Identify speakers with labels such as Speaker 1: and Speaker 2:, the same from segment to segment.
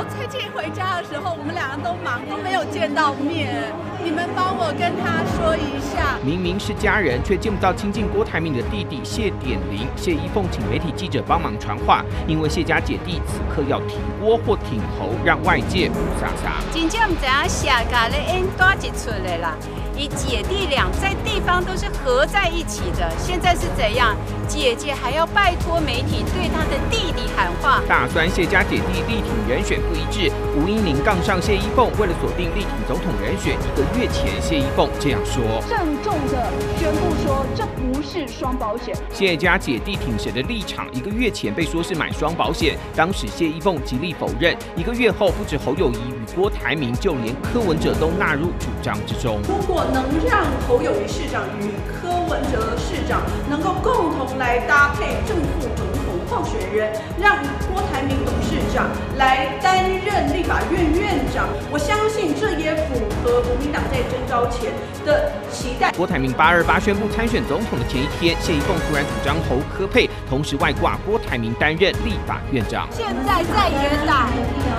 Speaker 1: 我最近回家的时候，我们两个都忙，都没有见到面。你们帮我跟他说一下。
Speaker 2: 明明是家人，却见不到亲近郭台铭的弟弟谢点林。谢依凤请媒体记者帮忙传话，因为谢家姐弟此刻要挺郭或挺侯，让外界不傻傻。
Speaker 3: 真正唔知影谢家咧演多一出来啦。以姐弟俩在地方都是合在一起的，现在是怎样？姐姐还要拜托媒体对她的弟弟喊话。
Speaker 2: 大酸谢家姐弟力挺人选不一致，吴英宁杠上谢依凤，为了锁定力挺总统人选，一个月前谢依凤这样说：
Speaker 4: 郑重的宣布说，这不是双保险。
Speaker 2: 谢家姐弟挺谁的立场？一个月前被说是买双保险，当时谢依凤极力否认。一个月后，不止侯友谊与郭台铭，就连柯文哲都纳入主张之中。
Speaker 1: 如果能让侯友谊市长与柯文哲市长能够共同来搭配正副总统候选人，让郭台铭董事长来担任立法院院长，我相信这也符合国民党在征召前的期待。
Speaker 2: 郭台铭八二八宣布参选总统的前一天，谢依凤突然主张侯科配，同时外挂郭台铭担任立法院长。
Speaker 1: 现在在野党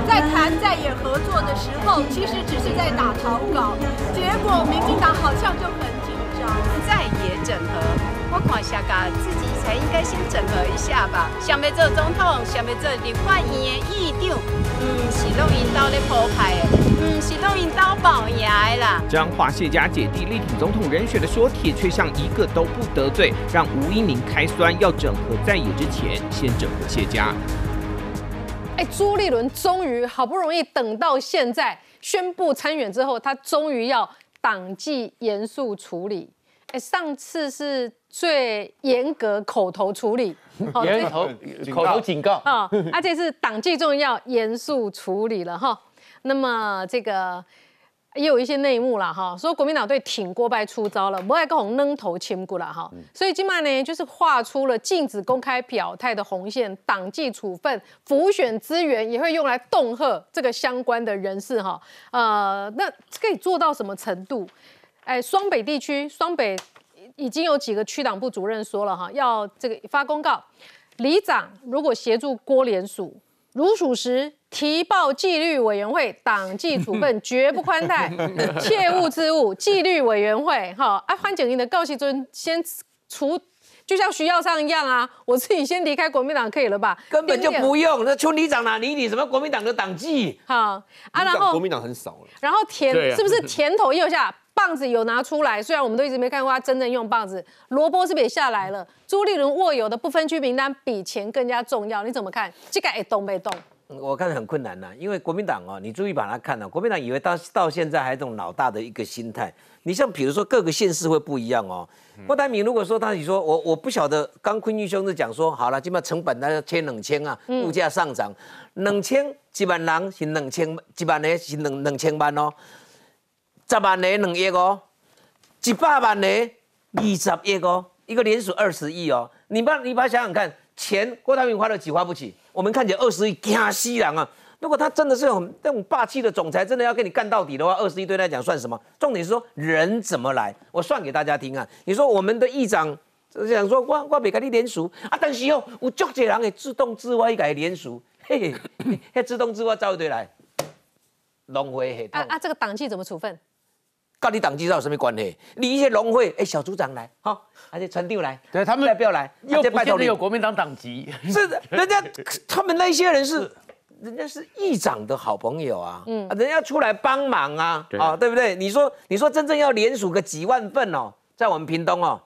Speaker 1: 在谈在野合作的时候，其实只是在打草稿，结果民进党好像就很紧张。
Speaker 3: 在野整合，我看下家自己才应该先整合一下吧。想要做总统，想要做立法院的议长，嗯，是拢引导咧铺排的，嗯，是拢引导保赢的啦。
Speaker 2: 彰化谢家姐弟力挺总统人选的说帖，却像一个都不得罪，让吴一宁开酸，要整合在野之前，先整合谢家。
Speaker 5: 哎，朱立伦终于好不容易等到现在宣布参选之后，他终于要党纪严肃处理。哎，上次是最严格口头处理，
Speaker 6: 严口口头警告
Speaker 5: 啊，而且是党纪重要严肃处理了哈。那么这个也有一些内幕了哈，说国民党队挺郭败出招了，不爱跟红扔头亲过了哈。所以今麦呢，就是画出了禁止公开表态的红线，党纪处分、浮选资源也会用来恫吓这个相关的人士哈。呃，那可以做到什么程度？哎，双北地区，双北已经有几个区党部主任说了哈，要这个发公告，里长如果协助郭联署，如属实，提报纪律委员会，党纪处分绝不宽待，切勿之误。纪律委员会哈，啊，潘景英的告息尊先除，就像徐耀尚一样啊，我自己先离开国民党可以了吧？
Speaker 6: 根本就不用，那村里长哪理你什么国民党的党纪？
Speaker 5: 好啊，然后
Speaker 7: 国民党很少了，
Speaker 5: 然后甜
Speaker 7: 对啊
Speaker 5: 是不是甜头右下？棒子有拿出来，虽然我们都一直没看过他真正用棒子。萝卜是不是也下来了？朱立伦握有的不分区名单比钱更加重要，你怎么看？这个哎动没动？
Speaker 6: 我看很困难呐、因为国民党哦，你注意把它看了、国民党以为到到现在还这种老大的一个心态。你像比如说各个县市会不一样哦。郭台铭如果说他你说我我不晓得，刚坤玉兄是讲说好了，基本上成本那要签两千啊，物价上涨，两千几万人是两千，几万个是两两千万哦，十万个两亿哦，一百万个二十亿哦，一个连署二十亿哦，你把你把它想想看，钱郭台铭花得起花不起？我们看起来二十亿惊死人啊！如果他真的是很那种霸气的总裁，真的要跟你干到底的话，二十亿对他来讲算什么？重点是说人怎么来，我算给大家听啊。你说我们的议长想说我我别跟你联署啊，但是哦，有足多人会自动自发去跟他联署，嘿嘿，嘿自动自发招一堆来，浪费系统。
Speaker 5: 啊啊，这个党纪怎么处分？
Speaker 6: 跟你党纪有什么关系？你一些农会，哎，小组长来，哈，而且传递来，
Speaker 7: 对他们
Speaker 6: 代表来，
Speaker 7: 又不见得
Speaker 6: 拜托你
Speaker 7: 有国民党党籍，
Speaker 6: 是的，人家他们那些人是，人家是议长的好朋友啊，嗯，人家出来帮忙啊，啊，对不对？你说，你说真正要联署个几万份哦，在我们屏东哦，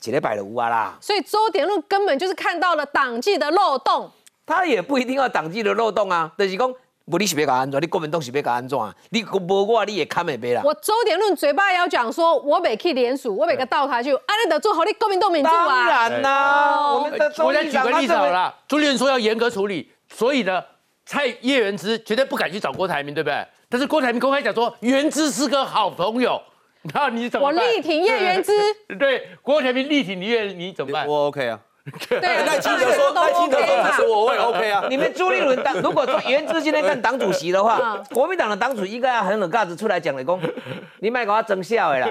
Speaker 6: 几礼拜的无啊啦，
Speaker 5: 所以周点路根本就是看到了党纪的漏洞。
Speaker 6: 他也不一定要党纪的漏洞啊，就是讲，不你是要搞安怎，你国民党是要搞安怎啊？你无我你也看没背啦。
Speaker 5: 我周点论嘴巴要讲说，我没去联署，我没个倒台去，安尼得做好你国民党民主
Speaker 6: 当
Speaker 5: 啊。
Speaker 6: 然啦，
Speaker 5: 哦
Speaker 6: 我们的
Speaker 7: 我再举个例子好
Speaker 6: 了，
Speaker 7: 朱立伦说要严格处理，所以呢，蔡叶元之绝对不敢去找郭台铭，对不对？但是郭台铭公开讲说，元之是个好朋友，那你怎么
Speaker 5: 我？力挺叶元之，
Speaker 7: 对，郭台铭力挺你，你怎么办？
Speaker 8: 我 OK 啊。
Speaker 5: 对
Speaker 8: 清德说，赖清德说支持我，我也 OK 啊。
Speaker 6: 你们朱立伦当如果说原之今天干党主席的话
Speaker 5: 嗯，
Speaker 6: 国民党的党主席应该要很有架子出来讲的，讲你卖给我争笑的啦，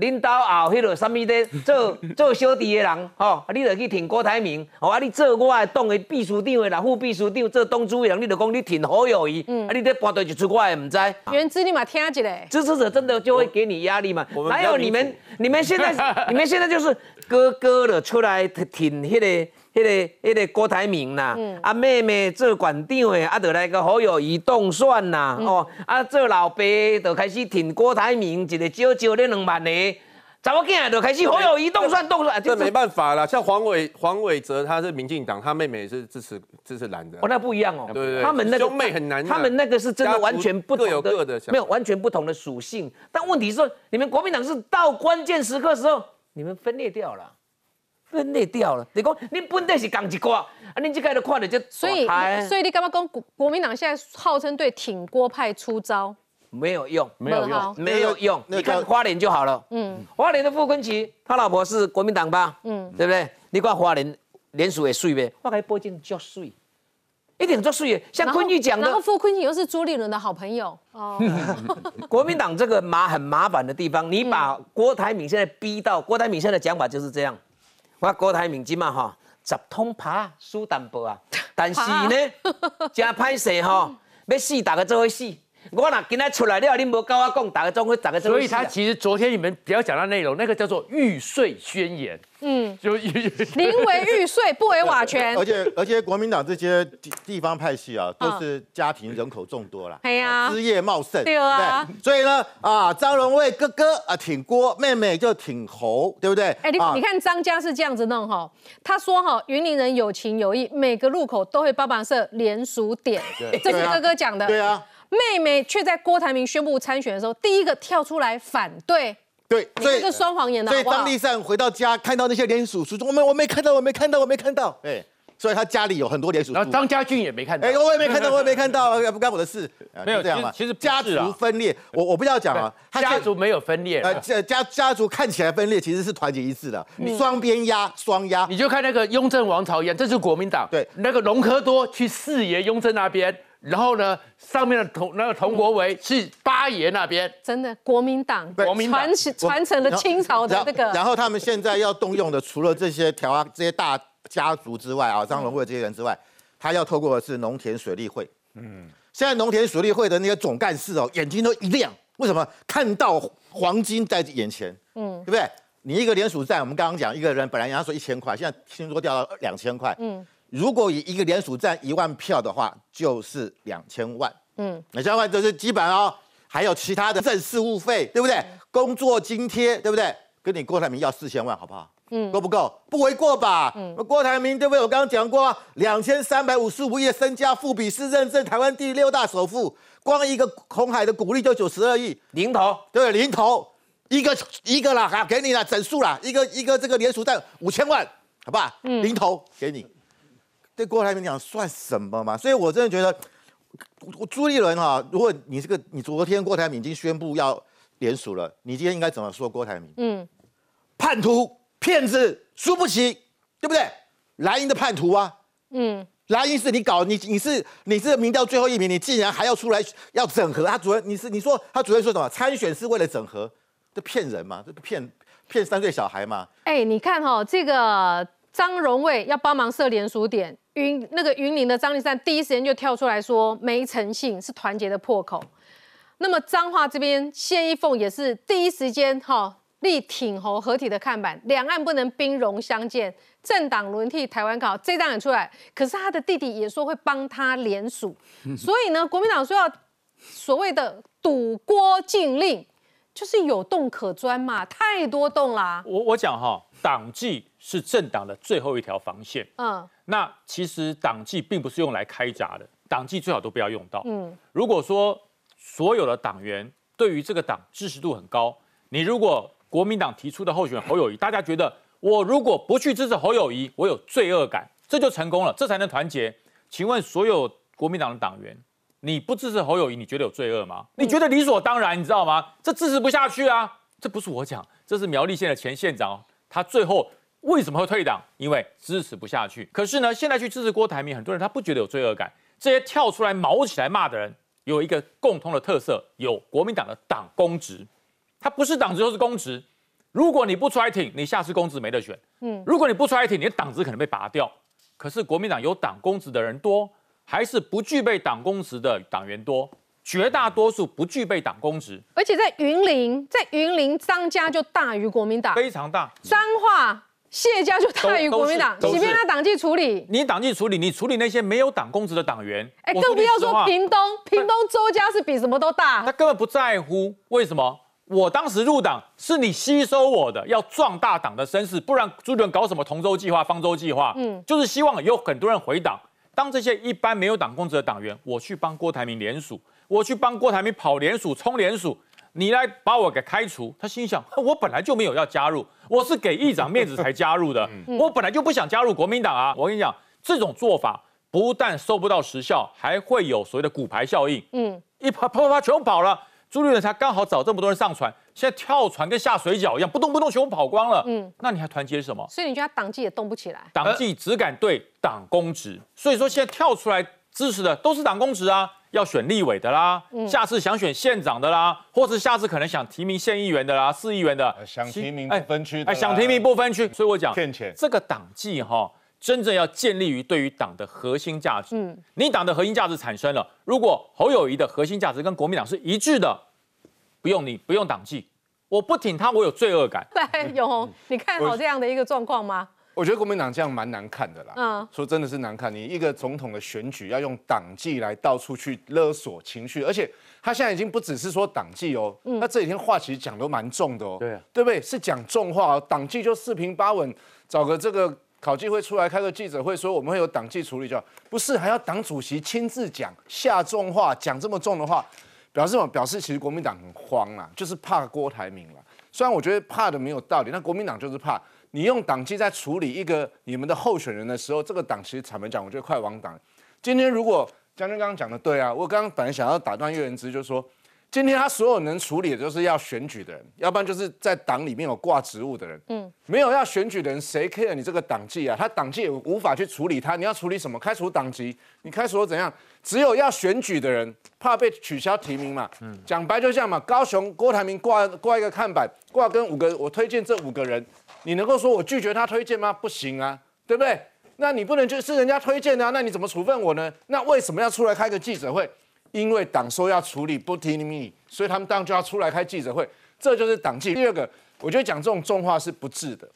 Speaker 6: 恁兜后迄个什么的做做小弟的人，吼、啊，你就去挺郭台铭，吼、啊，你做我的党的秘书长的啦，副秘书长做党主任，你就讲你挺侯友谊，啊，你这搬队就出我也唔知。
Speaker 5: 原资你嘛听一下，
Speaker 6: 支持者真的就会给你压力嘛哪有你们？你们现在，你们现在就是哥哥的出来挺迄、个、迄、个、迄、个郭台铭啦，啊妹妹做馆长的，啊就来个好友移动算啦，哦，啊做老爸就开始挺郭台铭，一个少少咧两万个，查某囝就开始好友移动算动算，啊
Speaker 8: 这没办法啦。像黄伟黄伟哲他是民进党，他妹妹也是支持支持蓝的
Speaker 6: 哦，。那不一样哦。
Speaker 8: 对对对
Speaker 6: 他们那个
Speaker 8: 兄妹很难啊
Speaker 6: 他们那个是真的完全不同的，
Speaker 8: 各有各的想法
Speaker 6: 没有完全不同的属性。但问题是，你们国民党是到关键时刻的时候，你们分裂掉了，分裂掉了。你讲你本来是讲一挂，啊，你这个都看到这
Speaker 5: 所以
Speaker 6: 以
Speaker 5: 所以你干嘛讲国国民党现在号称对挺郭派出招？
Speaker 6: 没有用，
Speaker 7: 没有用。
Speaker 6: 没有用。你看花莲就好了。嗯，花莲的傅昆萁，他老婆是国民党吧？嗯，对不对？你看花莲联署也水呗，我给波进足水，一点足水的。像昆玉讲的
Speaker 5: 然后，傅昆萁又是朱立伦的好朋友哦，
Speaker 6: 国民党这个麻很麻烦的地方，你把郭台铭现在逼到，郭台铭现在的讲法就是这样，我郭台铭即嘛吼，十通拍输淡薄啊，但是呢，真歹势吼，要死大家做伙死。我若今仔出来了，你无跟我讲，大家总会大家做伙死啊。
Speaker 7: 所以他其实昨天你们不要讲到内容，那个叫做玉碎宣言，嗯，就预
Speaker 5: 宁为玉碎，不为瓦全。
Speaker 9: 而。且而且国民党这些地地方派系啊，都是家庭人口众多啦，
Speaker 5: 哎呀。
Speaker 9: 枝叶茂盛，
Speaker 5: 对啊。
Speaker 9: 对不对？所以呢，啊，张荣卫哥哥啊挺郭，妹妹就挺侯，对不对？
Speaker 5: 哎，你
Speaker 9: 啊。
Speaker 5: 你看张家是这样子弄哈，他说哈，云林人有情有义，每个路口都会帮忙设联署点，这是哥哥讲的。
Speaker 9: 对啊，
Speaker 5: 妹妹却在郭台铭宣布参选的时候，第一个跳出来反对，
Speaker 9: 对，所以
Speaker 5: 这双谎言的
Speaker 9: 所以
Speaker 5: 好？不好
Speaker 9: 张立善回到家看到那些联署书，说我没我没看到，我没看到，我没看到，哎，所以他家里有很多联署。书
Speaker 7: 然后。张家俊也没看到。
Speaker 9: 哎，，我也没看到，我也没看到，呃不干我的事，啊
Speaker 7: 没有
Speaker 9: 这样嘛。
Speaker 7: 其实
Speaker 9: 家族分裂，我我不要讲啊，他
Speaker 7: 家族没有分裂
Speaker 9: 呃，家家族看起来分裂，其实是团结一致的，双边压，双压。
Speaker 7: 你就看那个雍正王朝一样，这是国民党。
Speaker 9: 对。
Speaker 7: 那个隆科多去四爷雍正那边，然后呢，上面的佟那个佟国维是八爷那边。
Speaker 5: 真的国民党
Speaker 7: 国民党
Speaker 5: 传承传承了清朝的
Speaker 9: 然后
Speaker 5: 这个
Speaker 9: 然后他们现在要动用的，除了这些条啊这些大家族之外啊，张荣惠这些人之外，他要透过的是农田水利会。嗯，现在农田水利会的那些总干事哦，眼睛都一亮，为什么？看到黄金在眼前，嗯，对不对？你一个联署站，我们刚刚讲一个人本来人家说一千块，现在听说掉到两千块，嗯，如果以一个联署站一万票的话，就是两千万，嗯，两千万就是基本哦，还有其他的政事务费，对不对？工作津贴，对不对？跟你郭台铭要四千万，好不好？嗯，够不够？不为过吧？嗯，郭台铭对不对？我刚刚讲过啊，两千三百五十五亿的身家，富比士认证台湾第六大首富，光一个红海的股利就九十二亿，
Speaker 6: 零头，
Speaker 9: 对，零头一个一个啦，哈，给你啦，整数啦，一个一个这个联署站五千万，好不好？嗯零头给你，对郭台铭讲算什么嘛？所以我真的觉得，我朱立伦哈，如果你这个你昨天郭台铭已经宣布要联署了，你今天应该怎么说郭台铭？嗯，叛徒、骗子、输不起，对不对？蓝营的叛徒啊，嗯。蓝营是你搞，你你是你是民调最后一名，你竟然还要出来要整合？他主任你是你说他主任说什么？参选是为了整合，这骗人嘛？这骗骗三岁小孩嘛？
Speaker 5: 哎，你看哈、这个张荣卫要帮忙设联署点，云那个云林的张立善第一时间就跳出来说没诚信，是团结的破口。那么彰化这边谢依凤也是第一时间哈、力挺侯合体的看板，两岸不能兵戎相见，政党轮替台湾搞，这张也出来。可是他的弟弟也说会帮他联署，所以呢，国民党说要所谓的堵郭禁令，就是有洞可钻嘛，太多洞啦。
Speaker 10: 我我讲哈，党纪是政党的最后一条防线。
Speaker 5: 嗯，
Speaker 10: 那其实党纪并不是用来开闸的，党纪最好都不要用到。嗯，如果说所有的党员对于这个党支持度很高，你如果国民党提出的候选人侯友谊，大家觉得我如果不去支持侯友谊，我有罪恶感，这就成功了，这才能团结。请问所有国民党的党员，你不支持侯友谊，你觉得有罪恶吗？你觉得理所当然，你知道吗？这支持不下去啊！这不是我讲，这是苗栗县的前县长，他最后为什么会退党？因为支持不下去。可是呢，现在去支持郭台铭，很多人他不觉得有罪恶感。这些跳出来毛起来骂的人，有一个共通的特色，有国民党的党公职，他不是党职就是公职。如果你不出来挺，你下次公职没得选。嗯，如果你不出来挺，你的党职可能被拔掉。可是国民党有党公职的人多，还是不具备党公职的党员多？绝大多数不具备党公职，
Speaker 5: 而且在云林，在云林张家就大于国民党，
Speaker 10: 非常大。
Speaker 5: 彰化谢家就大于国民党，即便他党纪处理，
Speaker 10: 你党纪处理，你处理那些没有党公职的党员，
Speaker 5: 哎，更不要说屏东，屏东周家是比什么都大，
Speaker 10: 他根本不在乎。为什么？我当时入党是你吸收我的，要壮大党的声势，不然朱立伦搞什么同舟计划、方舟计划？嗯，就是希望有很多人回党。当这些一般没有党公职的党员，我去帮郭台铭联署。我去帮郭台铭跑联署、冲联署，你来把我给开除。他心想：我本来就没有要加入，我是给议长面子才加入的。我本来就不想加入国民党啊！我跟你讲，这种做法不但收不到实效，还会有所谓的骨牌效应。嗯，一啪啪啪啪，全部跑了。朱立伦才刚好找这么多人上船，现在跳船跟下水饺一样，不动不动，全部跑光了。嗯，那你还团结什么？
Speaker 5: 所以你觉得党纪也动不起来？
Speaker 10: 党纪只敢对党公职，所以说现在跳出来支持的都是党公职啊。要选立委的啦，下次想选县长的啦，或是下次可能想提名县议员的啦、市议员的，
Speaker 11: 想提名不分区，
Speaker 10: 哎，想提名不分区。所以我讲
Speaker 11: 骗钱，
Speaker 10: 这个党纪哈，真正要建立于对于党的核心价值。嗯，你党的核心价值产生了，如果侯友谊的核心价值跟国民党是一致的，不用你不用党纪，我不挺他，我有罪恶感。
Speaker 5: 对，永红，你看好这样的一个状况吗？
Speaker 11: 我觉得国民党这样蛮难看的啦。嗯，说真的是难看。你一个总统的选举要用党纪来到处去勒索情绪，而且他现在已经不只是说党纪哦，他这几天话其实讲都蛮重的哦。
Speaker 10: 对，
Speaker 11: 对不对？是讲重话哦。党纪就四平八稳，找个这个考纪会出来开个记者会，说我们会有党纪处理，就不是还要党主席亲自讲下重话，讲这么重的话，表示什么？表示其实国民党很慌啊，就是怕郭台铭了。虽然我觉得怕的没有道理，但国民党就是怕。你用党纪在处理一个你们的候选人的时候，这个党其实坦白讲，我觉得快亡党。今天如果将军刚刚讲的对啊，我刚刚本来想要打断岳元之，就是说，今天他所有能处理的就是要选举的人，要不然就是在党里面有挂职务的人。嗯，没有要选举的人，谁 care 你这个党纪啊？他党纪也无法去处理他。你要处理什么？开除党籍？你开除怎样？只有要选举的人，怕被取消提名嘛。嗯，讲白就这样嘛。高雄郭台铭挂挂一个看板，挂跟五个，我推荐这五个人。你能够说我拒绝他推荐吗？不行啊，对不对？那你不能就是人家推荐的，那你怎么处分我呢？那为什么要出来开个记者会？因为党说要处理不提名，所以他们当然就要出来开记者会，这就是党纪。第二个，我觉得讲这种重话是不智的。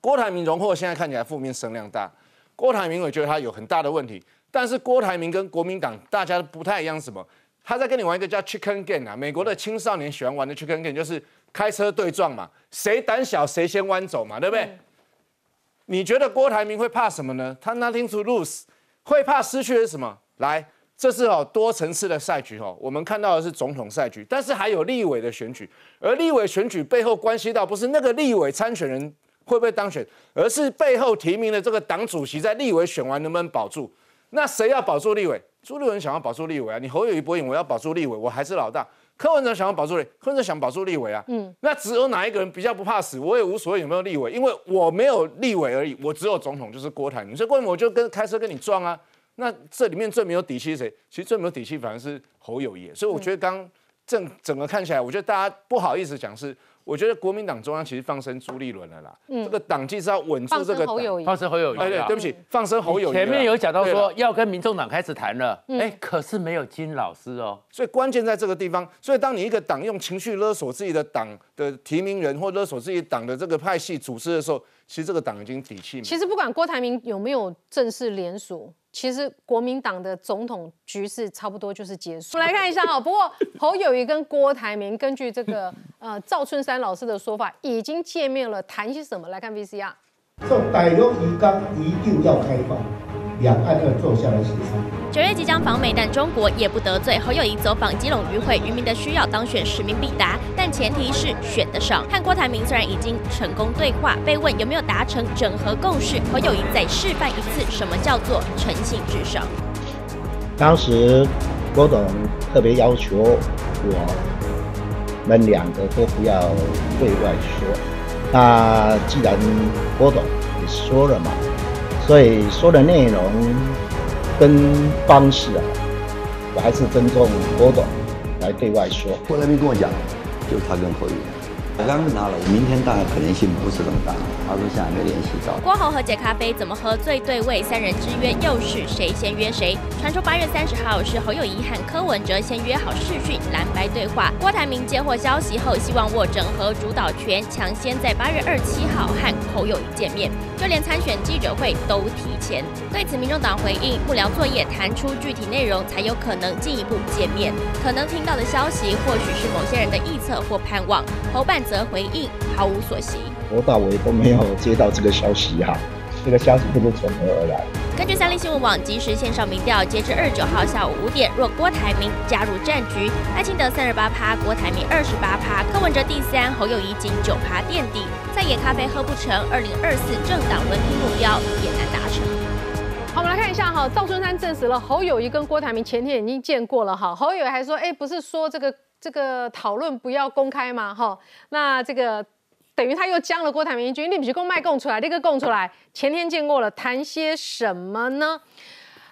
Speaker 11: 郭台铭荣获现在看起来负面声量大，郭台铭我觉得他有很大的问题，但是郭台铭跟国民党大家不太一样，什么？他在跟你玩一个叫 Chicken Game 啊，美国的青少年喜欢玩的 Chicken Game 就是。开车对撞嘛，谁胆小谁先弯走嘛，对不对？你觉得郭台铭会怕什么呢？他 nothing to lose，会怕失去的是什么？来，这是哦多层次的赛局哦，我们看到的是总统赛局，但是还有立委的选举，而立委选举背后关系到不是那个立委参选人会不会当选，而是背后提名的这个党主席在立委选完能不能保住？那谁要保住立委？朱立伦想要保住立委啊，你侯友谊不赢，我要保住立委，我还是老大。柯文哲想要保住立，柯文哲想保住立委啊，嗯，那只有哪一个人比较不怕死？我也无所谓有没有立委，因为我没有立委而已，我只有总统，就是郭台铭，所以郭台铭我就跟开车跟你撞啊。那这里面最没有底气是谁？其实最没有底气反而是侯友谊，所以我觉得刚整整个看起来，我觉得大家不好意思讲是。我觉得国民党中央其实放生朱立伦了啦，这个党纪是要稳住这个
Speaker 5: 侯友
Speaker 7: 放生侯友谊。
Speaker 11: 哎对，对不起，放生侯友谊。
Speaker 7: 前面有讲到说要跟民众党开始谈了，哎，可是没有金老师哦。
Speaker 11: 所以关键在这个地方。所以当你一个党用情绪勒索自己的党的提名人，或勒索自己党的这个派系组织的时候，其实这个党已经底气。
Speaker 5: 其实不管郭台铭有没有正式联署。其实国民党的总统局势差不多就是结束。我们来看一下哈，不过 侯友谊跟郭台铭根据这个呃赵春山老师的说法，已经见面了，谈些什么？来看 VCR。
Speaker 12: 这大陆鱼缸一定要开放。两岸要坐下来协商。
Speaker 13: 九月即将访美，但中国也不得罪。侯友谊走访基隆渔会，渔民的需要当选使命必达，但前提是选得上。和郭台铭虽然已经成功对话，被问有没有达成整合共识，侯友谊再示范一次什么叫做诚信至上。
Speaker 12: 当时郭董特别要求我们两个都不要对外说。那既然郭董也说了嘛。所以说的内容跟方式啊，我还是尊重郭董来对外说。
Speaker 14: 郭台铭跟我讲，就是他跟侯友我刚刚拿了，我明天大概可能性不是那么大。他说现在没联系到。
Speaker 13: 郭侯和解咖啡怎么喝最对味？三人之约又是谁先约谁？传说八月三十号是侯友谊和柯文哲先约好视讯蓝白对话。郭台铭接获消息后，希望握整合主导权，抢先在八月二七号和侯友谊见面，就连参选记者会都提前。对此，民众党回应幕僚作业谈出具体内容，才有可能进一步见面。可能听到的消息，或许是某些人的臆测或盼望。侯办则回应毫无所悉，
Speaker 12: 我到尾都没有接到这个消息哈，这个消息不知从何而来。
Speaker 13: 根据三立新闻网即时线上民调，截至二十九号下午五点，若郭台铭加入战局，赖清德三十八趴，郭台铭二十八趴，柯文哲第三，侯友谊仅九趴垫底。再野咖啡喝不成，二零二四政党轮替目标也难达成。
Speaker 5: 好，我们来看一下哈，赵春山证实了侯友谊跟郭台铭前天已经见过了哈，侯友谊还说，哎，不是说这个。这个讨论不要公开嘛，哈，那这个等于他又将了郭台铭一句，你不是公卖供出来，立刻供出来。前天见过了，谈些什么呢？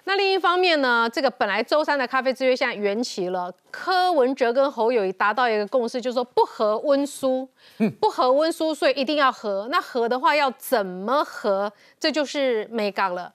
Speaker 5: 那另一方面呢，这个本来周三的咖啡之约现在缘起了，柯文哲跟侯友谊达到一个共识，就是说不和温书，不和温书，所以一定要和。那和的话要怎么和？这就是美港了。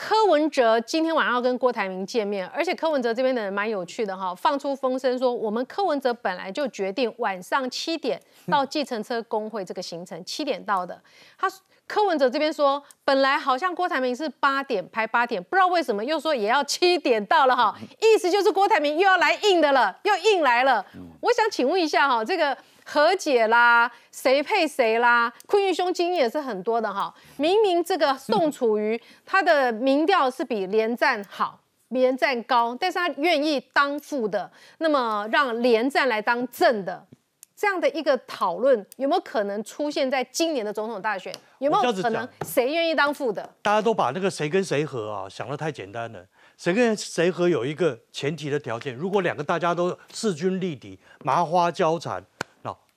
Speaker 5: 柯文哲今天晚上要跟郭台铭见面，而且柯文哲这边的人蛮有趣的哈，放出风声说，我们柯文哲本来就决定晚上七点到计程车工会这个行程，七点到的。他柯文哲这边说，本来好像郭台铭是八点排八点，不知道为什么又说也要七点到了哈，意思就是郭台铭又要来硬的了，又硬来了。我想请问一下哈，这个。和解啦，谁配谁啦？坤玉兄经验也是很多的哈。明明这个宋楚瑜他的民调是比连战好，连战高，但是他愿意当副的，那么让连战来当正的，这样的一个讨论有没有可能出现在今年的总统大选？有没有可能谁愿意当副的？
Speaker 15: 大家都把那个谁跟谁和啊想的太简单了。谁跟谁和有一个前提的条件，如果两个大家都势均力敌，麻花交缠。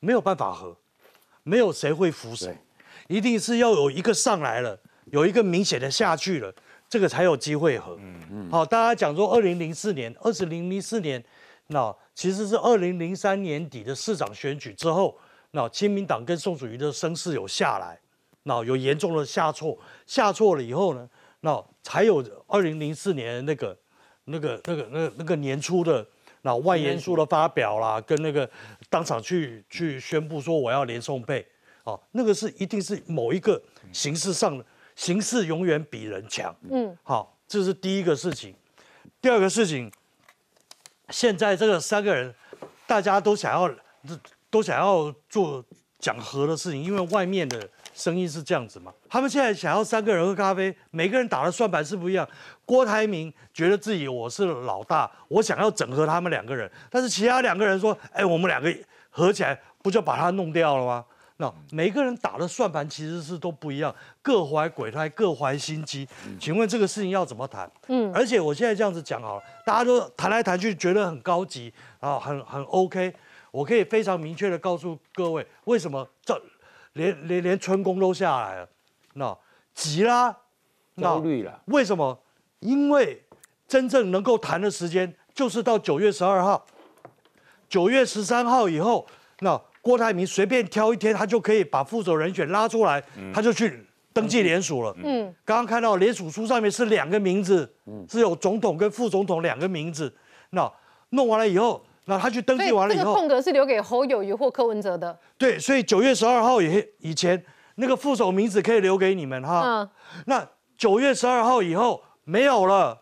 Speaker 15: 没有办法和，没有谁会服谁，一定是要有一个上来了，有一个明显的下去了，这个才有机会和。嗯嗯。好，大家讲说二零零四年，二十零零四年，那其实是二零零三年底的市长选举之后，那亲民党跟宋楚瑜的声势有下来，那有严重的下挫，下挫了以后呢，那才有二零零四年那个那个那个那那个年初的。那外延书的发表啦，跟那个当场去去宣布说我要连送配，哦，那个是一定是某一个形式上的形式永远比人强，嗯，好，这是第一个事情。第二个事情，现在这个三个人，大家都想要都想要做讲和的事情，因为外面的。声音是这样子嘛？他们现在想要三个人喝咖啡，每个人打的算盘是不一样。郭台铭觉得自己我是老大，我想要整合他们两个人，但是其他两个人说：“哎，我们两个合起来不就把他弄掉了吗？”那每个人打的算盘其实是都不一样，各怀鬼胎，各怀心机。请问这个事情要怎么谈？嗯，而且我现在这样子讲好了，大家都谈来谈去觉得很高级啊，很很 OK。我可以非常明确的告诉各位，为什么这。连连连春宫都下来了，那急啦，
Speaker 7: 焦虑了。
Speaker 15: 为什么？因为真正能够谈的时间就是到九月十二号，九月十三号以后，那郭台铭随便挑一天，他就可以把副手人选拉出来，他就去登记联署了。嗯，刚刚看到联署书上面是两个名字，是有总统跟副总统两个名字。那弄完了以后。那他去登记完了以后，
Speaker 5: 这个空格是留给侯友谊或柯文哲的。
Speaker 15: 对，所以九月十二号以以前那个副手名字可以留给你们哈。嗯。那九月十二号以后没有了，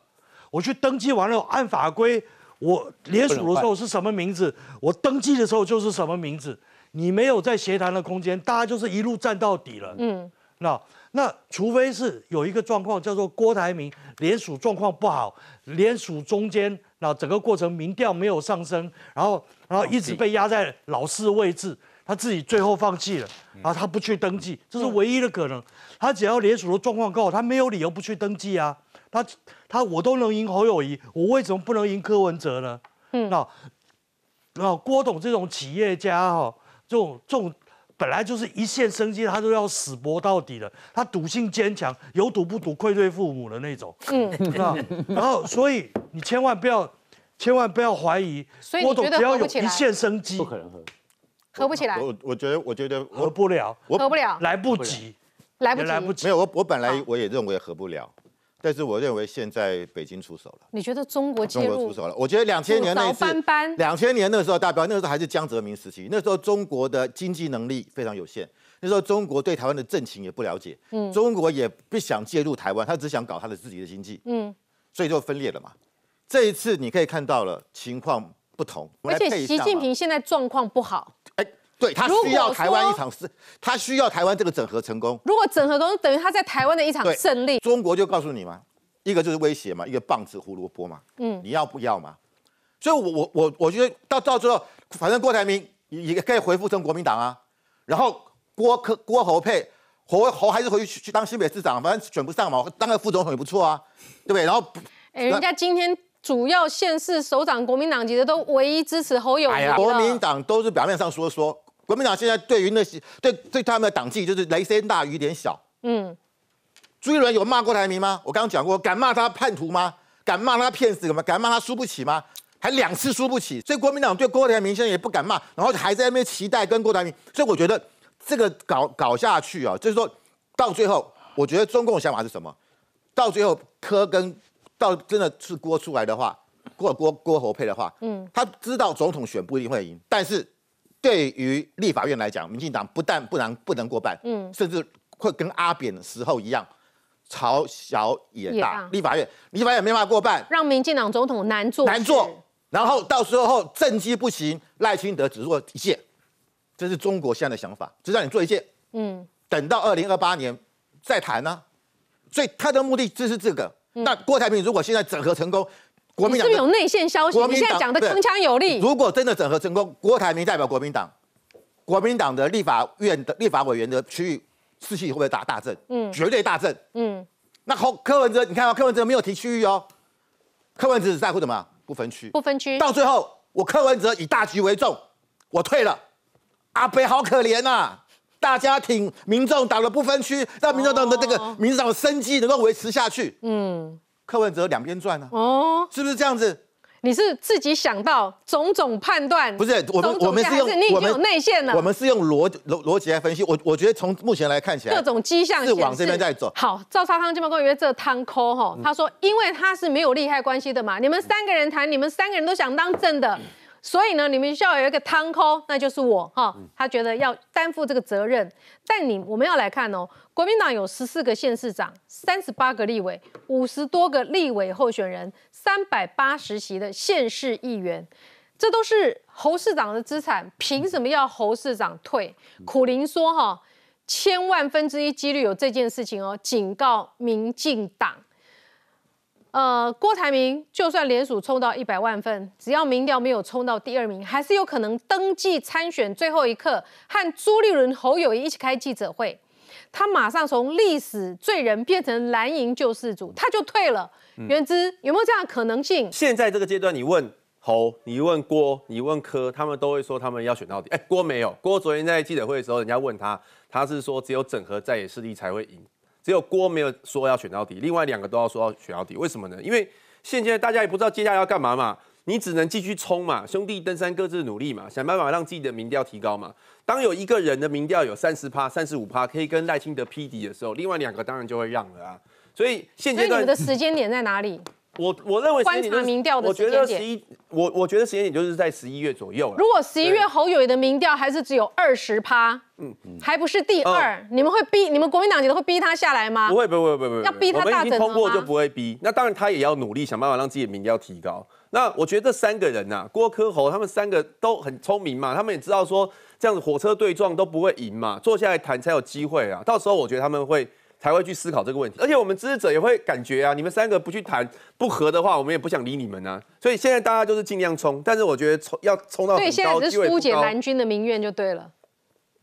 Speaker 15: 我去登记完了，按法规，我联署的时候是什么名字，我登记的时候就是什么名字。你没有在协谈的空间，大家就是一路站到底了。嗯。那那除非是有一个状况叫做郭台铭联署状况不好，联署中间。那整个过程民调没有上升，然后然后一直被压在老四位置，他自己最后放弃了，然后他不去登记，这是唯一的可能。他只要联署的状况够，他没有理由不去登记啊。他他我都能赢侯友谊，我为什么不能赢柯文哲呢？嗯，那那郭董这种企业家哈，这种这种。本来就是一线生机，他都要死搏到底的。他赌性坚强，有赌不赌，愧对父母的那种。嗯，然后所以你千万不要，千万不要怀疑。
Speaker 5: 郭董只要
Speaker 15: 有一线生机，
Speaker 7: 不可能合。
Speaker 5: 合不起来，
Speaker 9: 我我觉得，我觉得
Speaker 15: 合不了，
Speaker 9: 我
Speaker 5: 合不了，
Speaker 15: 来不及，
Speaker 5: 来不及，
Speaker 9: 没有，我我本来我也认为合不了，但是我认为现在北京出手了。
Speaker 5: 你觉得中国介
Speaker 9: 中
Speaker 5: 入？
Speaker 9: 国出手了。我觉得两千年那次两千年那时候代表那时候还是江泽民时期，那时候中国的经济能力非常有限，那时候中国对台湾的政情也不了解，嗯，中国也不想介入台湾，他只想搞他的自己的经济，嗯，所以就分裂了嘛。这一次你可以看到了情况不同，
Speaker 5: 而且习近平现在状况不好，
Speaker 9: 哎，对他需要台湾一场是，他需要台湾这个整合成功。
Speaker 5: 如果整合成功，等于他在台湾的一场胜利。
Speaker 9: 中国就告诉你嘛，一个就是威胁嘛，一个棒子胡萝卜嘛，嗯，你要不要嘛？所以，我我我我觉得到到最后，反正郭台铭也可以回复成国民党啊，然后郭科郭侯佩侯侯还是回去去当新北市长，反正选不上嘛，当个副总统也不错啊，对不对？然后，
Speaker 5: 哎，人家今天。主要县市首长国民党籍的都唯一支持侯友宜
Speaker 9: 国民党都是表面上说说，国民党现在对于那些对对他们的党纪就是雷声大雨点小。嗯，朱一伦有骂郭台铭吗？我刚刚讲过，敢骂他叛徒吗？敢骂他骗子吗？敢骂他输不起吗？还两次输不起，所以国民党对郭台铭现在也不敢骂，然后还在那边期待跟郭台铭。所以我觉得这个搞搞下去啊，就是说到最后，我觉得中共的想法是什么？到最后柯跟。到真的是郭出来的话，郭郭郭侯配的话，嗯，他知道总统选不一定会赢，但是对于立法院来讲，民进党不但不能不能过半，嗯，甚至会跟阿扁的时候一样，朝小也大。立法院立法院没办法过半，
Speaker 5: 让民进党总统难做
Speaker 9: 难做，然后到时候政绩不行，赖清德只做一届，这是中国现在的想法，只让你做一届，嗯，等到二零二八年再谈呢，所以他的目的就是这个。那郭台铭如果现在整合成功，国民党
Speaker 5: 是不是有内线消息？你现在讲的铿锵有力。
Speaker 9: 如果真的整合成功，郭台铭代表国民党，国民党的立法院的立法委员的区域士气会不会大大振？嗯，绝对大振。嗯，那后柯文哲，你看到柯文哲没有提区域哦，柯文哲只在乎什么？不分区。
Speaker 5: 不分区。
Speaker 9: 到最后，我柯文哲以大局为重，我退了。阿北好可怜呐，大家挺民众党的不分区，让民众党的这个民主党的生机能够维持下去。嗯，柯文哲两边转呢，哦，是不是这样子？
Speaker 5: 你是自己想到种种判断？
Speaker 9: 不是，我们我们是用
Speaker 5: 我们有内线了。
Speaker 9: 我们是用逻逻逻辑来分析。我我觉得从目前来看起来，
Speaker 5: 各种迹象
Speaker 9: 是往这边在走。
Speaker 5: 好，赵沙康金毛公园这汤抠哈，他说因为他是没有利害关系的嘛，你们三个人谈，你们三个人都想当正的。所以呢，你们需要有一个汤抠，那就是我哈。他觉得要担负这个责任。但你我们要来看哦，国民党有十四个县市长，三十八个立委，五十多个立委候选人，三百八十席的县市议员，这都是侯市长的资产，凭什么要侯市长退？苦林说哈，千万分之一几率有这件事情哦，警告民进党。呃，郭台铭就算联署冲到一百万份，只要民调没有冲到第二名，还是有可能登记参选。最后一刻和朱立伦、侯友谊一起开记者会，他马上从历史罪人变成蓝营救世主，他就退了。原之有没有这样的可能性？
Speaker 8: 现在这个阶段，你问侯，你问郭，你问柯，他们都会说他们要选到底。哎，郭没有，郭昨天在记者会的时候，人家问他，他是说只有整合在野势力才会赢。只有郭没有说要选到底，另外两个都要说要选到底，为什么呢？因为现在大家也不知道接下来要干嘛嘛，你只能继续冲嘛，兄弟登山各自努力嘛，想办法让自己的民调提高嘛。当有一个人的民调有三十趴、三十五趴，可以跟赖清德匹敌的时候，另外两个当然就会让了啊。所以现阶段
Speaker 5: 的时间点在哪里？
Speaker 8: 我我认为
Speaker 5: 观察民调的时间点，
Speaker 8: 我我觉得时间点就是在十一月左右了。
Speaker 5: 如果十一月侯友谊的民调还是只有二十趴，嗯，还不是第二，你们会逼你们国民党觉得会逼他下来吗？
Speaker 8: 不会不会不会不会，
Speaker 5: 要逼他大整
Speaker 8: 通过就不会逼。那当然他也要努力想办法让自己的民调提高。那我觉得这三个人呐，郭科侯他们三个都很聪明嘛，他们也知道说这样子火车对撞都不会赢嘛，坐下来谈才有机会啊。到时候我觉得他们会。才会去思考这个问题，而且我们支持者也会感觉啊，你们三个不去谈不和的话，我们也不想理你们啊。所以现在大家就是尽量冲，但是我觉得冲要冲到很高，
Speaker 5: 所以现在是疏解蓝军的民怨就对了。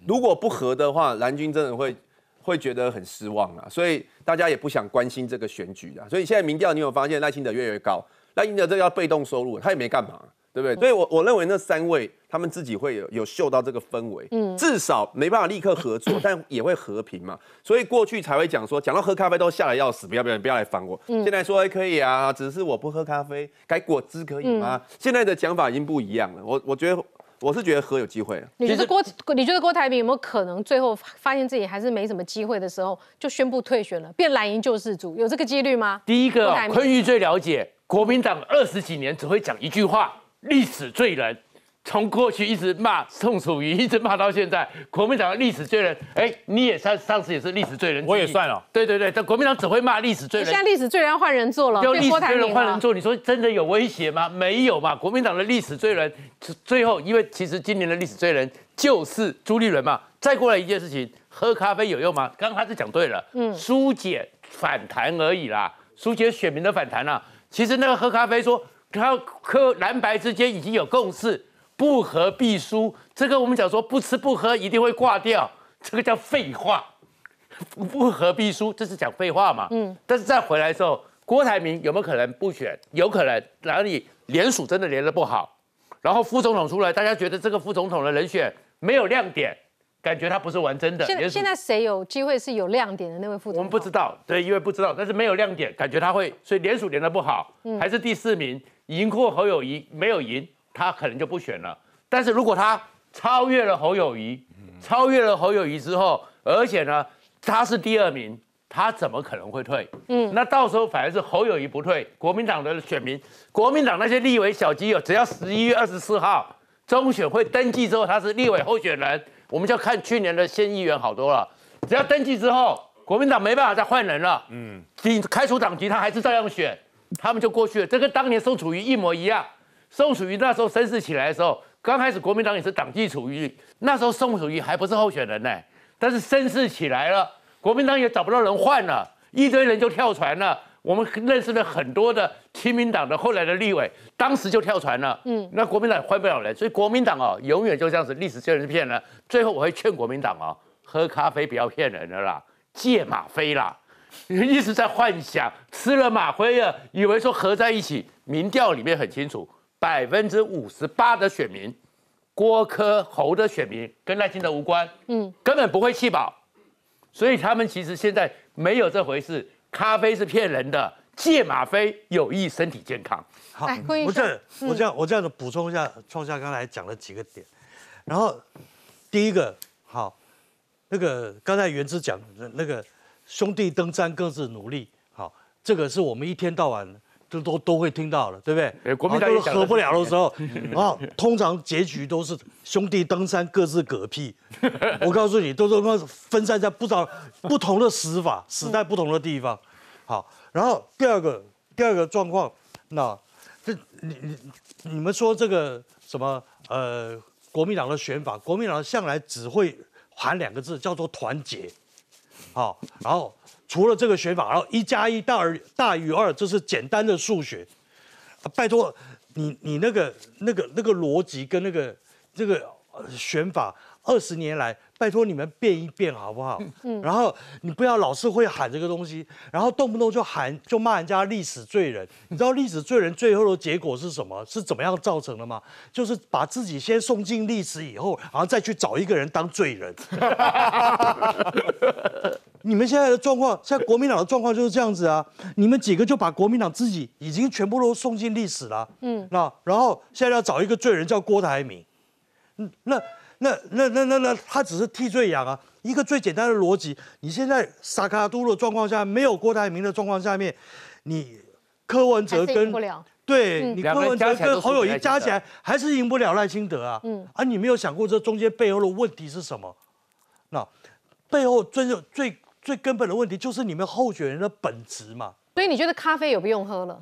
Speaker 8: 如果不和的话，蓝军真的会会觉得很失望啊。所以大家也不想关心这个选举啊。所以现在民调你有发现赖清德越来越高，赖清德这叫被动收入，他也没干嘛。对不对？所以，我我认为那三位他们自己会有有嗅到这个氛围，嗯，至少没办法立刻合作，但也会和平嘛。所以过去才会讲说，讲到喝咖啡都吓得要死，不要不要不要来烦我。现在说还可以啊，只是我不喝咖啡，改果汁可以吗？现在的讲法已经不一样了。我我觉得我是觉得和有机会。
Speaker 5: 你觉得郭你觉得郭台铭有没有可能最后发现自己还是没什么机会的时候，就宣布退选了，变蓝营救世主？有这个几率吗？
Speaker 7: 第一个昆玉最了解国民党二十几年只会讲一句话：历史罪人。从过去一直骂宋楚瑜，一直骂到现在，国民党的历史罪人，哎，你也上上次也是历史罪人，
Speaker 10: 我也算了。
Speaker 7: 对对对，但国民党只会骂历史罪人。
Speaker 5: 现在历史罪人要换人做了，
Speaker 7: 要历史罪人。换人做，你说真的有威胁吗？没有嘛。国民党的历史罪人，最后因为其实今年的历史罪人就是朱立伦嘛。再过来一件事情，喝咖啡有用吗？刚刚他是讲对了，嗯，疏解反弹而已啦，疏解选民的反弹啦。其实那个喝咖啡说，他喝蓝白之间已经有共识。不喝必输，这个我们讲说不吃不喝一定会挂掉，这个叫废话。不不喝必输，这是讲废话嘛？嗯。但是再回来时候，郭台铭有没有可能不选？有可能，哪里联署真的连的不好，然后副总统出来，大家觉得这个副总统的人选没有亮点，感觉他不是玩真的。
Speaker 5: 现在现在谁有机会是有亮点的那位副总统？
Speaker 7: 我们不知道，对，因为不知道，但是没有亮点，感觉他会，所以联署连的不好，还是第四名，赢过侯友谊，没有赢。他可能就不选了，但是如果他超越了侯友谊，超越了侯友谊之后，而且呢他是第二名，他怎么可能会退？嗯，那到时候反而是侯友谊不退，国民党的选民，国民党那些立委小基友，只要十一月二十四号中选会登记之后，他是立委候选人，我们就看去年的县议员好多了，只要登记之后，国民党没办法再换人了，嗯，你开除党籍，他还是照样选，他们就过去了，这跟当年宋楚瑜一模一样。宋楚瑜那时候声势起来的时候，刚开始国民党也是党纪处于那时候宋楚瑜还不是候选人呢，但是声势起来了，国民党也找不到人换了，一堆人就跳船了。我们认识了很多的亲民党的后来的立委，当时就跳船了。嗯，那国民党换不了人，所以国民党哦，永远就这样子，历史就是骗人。最后我会劝国民党哦，喝咖啡不要骗人了啦，戒吗啡啦，一直在幻想吃了吗啡啊，以为说合在一起，民调里面很清楚。百分之五十八的选民，郭科侯的选民跟赖清德无关，嗯，根本不会弃保，所以他们其实现在没有这回事。咖啡是骗人的，戒吗啡有益身体健康。
Speaker 15: 好，我这样我这样我这样子补充一下，创下刚才讲了几个点，然后第一个好，那个刚才原之讲那个兄弟登山各自努力，好，这个是我们一天到晚。都都都会听到了，对不对？
Speaker 7: 国民党
Speaker 15: 都合不了的时候，啊，通常结局都是兄弟登山各自嗝屁。我告诉你，都是分散在不少不同的死法，死在不同的地方。好，然后第二个第二个状况，那这你你你们说这个什么呃，国民党的选法，国民党向来只会喊两个字，叫做团结。好，然后。除了这个选法，然后一加一大于大于二，这是简单的数学。拜托你，你那个那个那个逻辑跟那个这个选法，二十年来，拜托你们变一变好不好？嗯。然后你不要老是会喊这个东西，然后动不动就喊就骂人家历史罪人。你知道历史罪人最后的结果是什么？是怎么样造成的吗？就是把自己先送进历史以后，然后再去找一个人当罪人。你们现在的状况，现在国民党的状况就是这样子啊！你们几个就把国民党自己已经全部都送进历史了，嗯，那然后现在要找一个罪人叫郭台铭，嗯，那那那那那那他只是替罪羊啊！一个最简单的逻辑，你现在萨卡都的状况下，没有郭台铭的状况下面，你柯文哲跟对你柯文哲跟侯友谊加起来还是赢不了赖清德啊，嗯，啊，你没有想过这中间背后的问题是什么？那背后最最。最根本的问题就是你们候选人的本质嘛，
Speaker 5: 所以你觉得咖啡有不用喝了？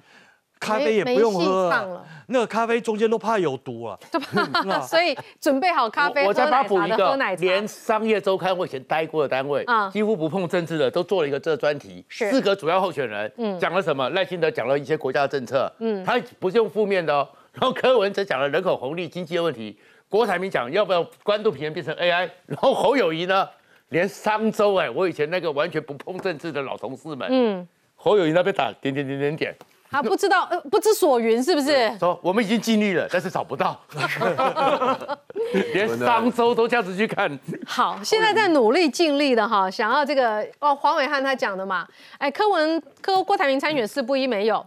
Speaker 15: 咖啡也不用喝了，那个咖啡中间都怕有毒啊，对吧？
Speaker 5: 所以准备好咖啡，
Speaker 7: 我再补一个，
Speaker 5: 连
Speaker 7: 连商业周刊我以前待过的单位，几乎不碰政治的都做了一个这专题，四个主要候选人，嗯，讲了什么？赖清德讲了一些国家的政策，嗯，他不是用负面的哦，然后柯文哲讲了人口红利、经济的问题，郭台铭讲要不要关渡平原变成 AI，然后侯友谊呢？连商周哎，我以前那个完全不碰政治的老同事们，嗯，侯友谊那边打点点点点点，
Speaker 5: 他不知道，呃，不知所云是不是？
Speaker 7: 说我们已经尽力了，但是找不到，连商周都这样子去看。
Speaker 5: 好，现在在努力尽力的哈，想要这个哦，黄伟汉他讲的嘛，哎，柯文柯郭台铭参选四不一没有，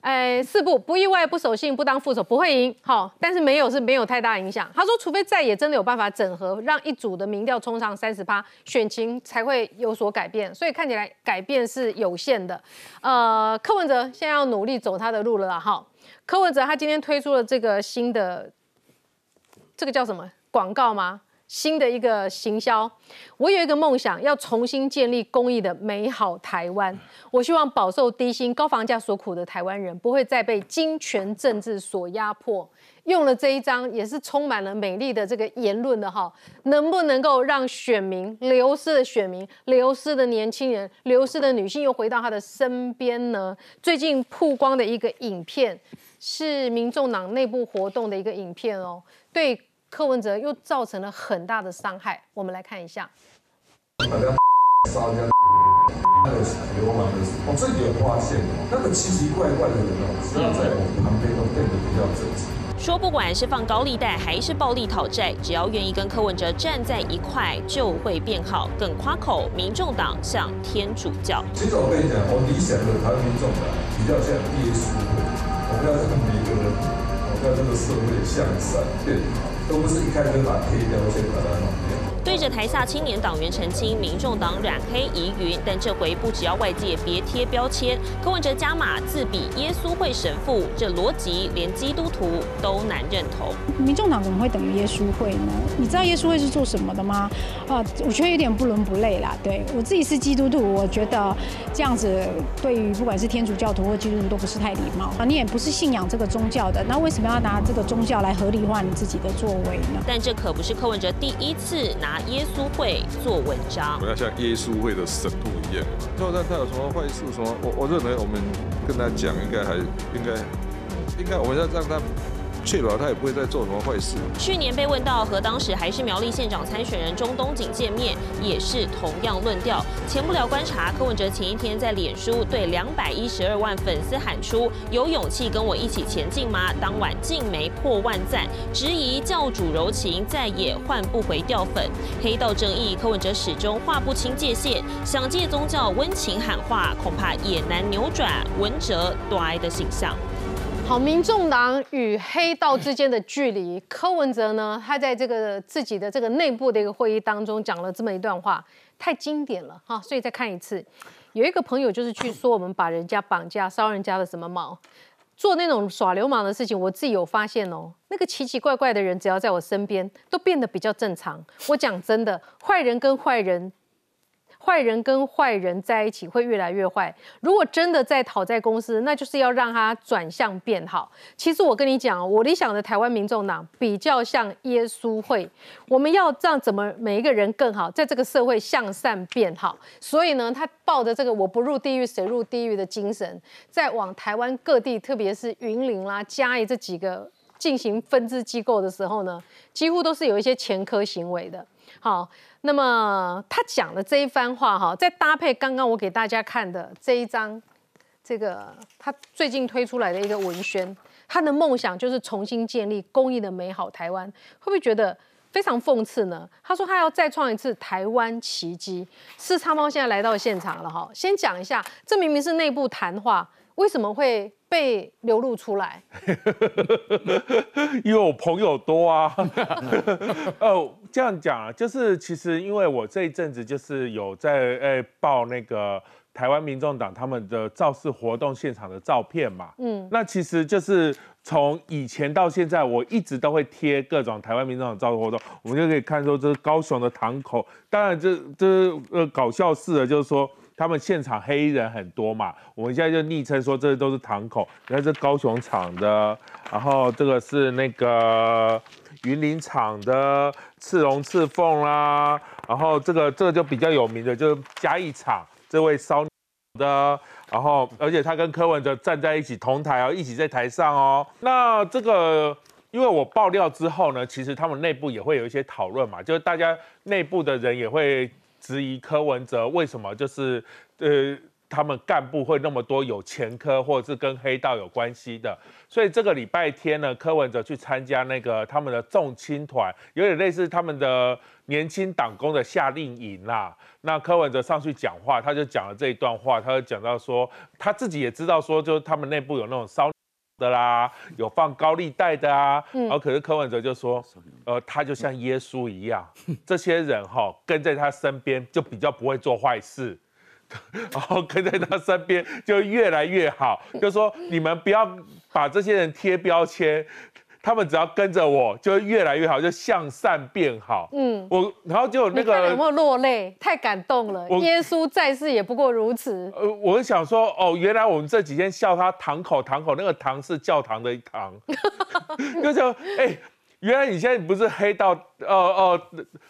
Speaker 5: 哎，四不不意外，不守信，不当副手，不会赢。好，但是没有是没有太大影响。他说，除非再也真的有办法整合，让一组的民调冲上三十趴，选情才会有所改变。所以看起来改变是有限的。呃，柯文哲现在要努力走他的路了。哈，柯文哲他今天推出了这个新的，这个叫什么广告吗？新的一个行销，我有一个梦想，要重新建立公益的美好台湾。我希望饱受低薪、高房价所苦的台湾人，不会再被金权政治所压迫。用了这一张，也是充满了美丽的这个言论的哈，能不能够让选民流失的选民、流失的年轻人、流失的女性又回到他的身边呢？最近曝光的一个影片，是民众党内部活动的一个影片哦，对。柯文哲又造成了很大的伤害，我们来看一下。大家那个流氓的时候，我这里有发现，那个奇奇怪怪的人哦，只要在我们旁边都变得比较正常。说不管是放高利贷还是暴力讨债，只要愿意跟柯文哲站在一块，就会变好。更夸口，民众党像天主教。其实我跟你讲，我理想的台湾民众党比较像耶稣会，我们要让每个人，那这个社会向善变好。都不是一开始就把黑标签把它弄掉。对着台下青年党员澄清，民众党染黑疑云，但这回不只要外界别贴标签，柯文哲加码自比耶稣会神父，这逻辑连基督徒都难认同。民众党怎么会等于耶稣会呢？你知道耶稣会是做什么的吗？啊，我觉得有点不伦不类啦。对我自己是基督徒，我觉得这样子对于不管是天主教徒或基督徒都不是太礼貌啊。你也不是信仰这个宗教的，那为什么要拿这个宗教来合理化你自己的作为呢？但这可不是柯文哲第一次拿。拿耶稣会做文章，我要像耶稣会的神父一样。就算他有什么坏事，什么我我认为我们跟他讲，应该还应该应该我们要让他。确保他也不会再做什么坏事。去年被问到和当时还是苗栗县长参选人钟东锦见面，也是同样论调。前不了观察，柯文哲前一天在脸书对两百一十二万粉丝喊出“有勇气跟我一起前进吗？”当晚竟没破万赞，质疑教主柔情再也换不回掉粉。黑道正义，柯文哲始终划不清界限，想借宗教温情喊话，恐怕也难扭转文哲端的形象。好，民众党与黑道之间的距离，柯文哲呢？他在这个自己的这个内部的一个会议当中讲了这么一段话，太经典了哈！所以再看一次，有一个朋友就是去说我们把人家绑架、烧人家的什么毛，做那种耍流氓的事情。我自己有发现哦，那个奇奇怪怪的人，只要在我身边，都变得比较正常。我讲真的，坏人跟坏人。坏人跟坏人在一起会越来越坏。如果真的在讨债公司，那就是要让他转向变好。其实我跟你讲，我理想的台湾民众党比较像耶稣会，我们要让怎么每一个人更好，在这个社会向善变好。所以呢，他抱着这个“我不入地狱谁入地狱”的精神，在往台湾各地，特别是云林啦、嘉义这几个进行分支机构的时候呢，几乎都是有一些前科行为的。好。那么他讲的这一番话哈，再搭配刚刚我给大家看的这一张，这个他最近推出来的一个文宣，他的梦想就是重新建立公益的美好台湾，会不会觉得非常讽刺呢？他说他要再创一次台湾奇迹。四叉猫现在来到现场了哈，先讲一下，这明明是内部谈话，为什么会被流露出来？
Speaker 16: 因为我朋友多啊。哦。这样讲啊，就是其实因为我这一阵子就是有在诶报那个台湾民众党他们的造势活动现场的照片嘛，嗯，那其实就是从以前到现在，我一直都会贴各种台湾民众党造势活动，我们就可以看出这是高雄的堂口，当然这这呃搞笑事的，就是说他们现场黑衣人很多嘛，我们现在就昵称说这都是堂口，你看这高雄场的，然后这个是那个。云林厂的赤龙赤凤啦，然后这个这个就比较有名的，就是嘉义厂这位烧的，然后而且他跟柯文哲站在一起同台哦，一起在台上哦。那这个因为我爆料之后呢，其实他们内部也会有一些讨论嘛，就是大家内部的人也会质疑柯文哲为什么就是呃他们干部会那么多有前科或者是跟黑道有关系的，所以这个礼拜天呢，柯文哲去参加那个他们的众青团，有点类似他们的年轻党工的夏令营啦。那柯文哲上去讲话，他就讲了这一段话，他就讲到说，他自己也知道说，就是他们内部有那种骚的啦，有放高利贷的啊，然后可是柯文哲就说，呃，他就像耶稣一样，这些人哈跟在他身边就比较不会做坏事。然后跟在他身边就越来越好，就说你们不要把这些人贴标签，他们只要跟着我就会越来越好，就向善变好。嗯，我然后就那个
Speaker 5: 有没有落泪？太感动了，耶稣在世也不过如此。
Speaker 16: 呃，我想说，哦，原来我们这几天笑他堂口堂口，那个堂是教堂的堂，就说哎。原来你现在不是黑到哦哦，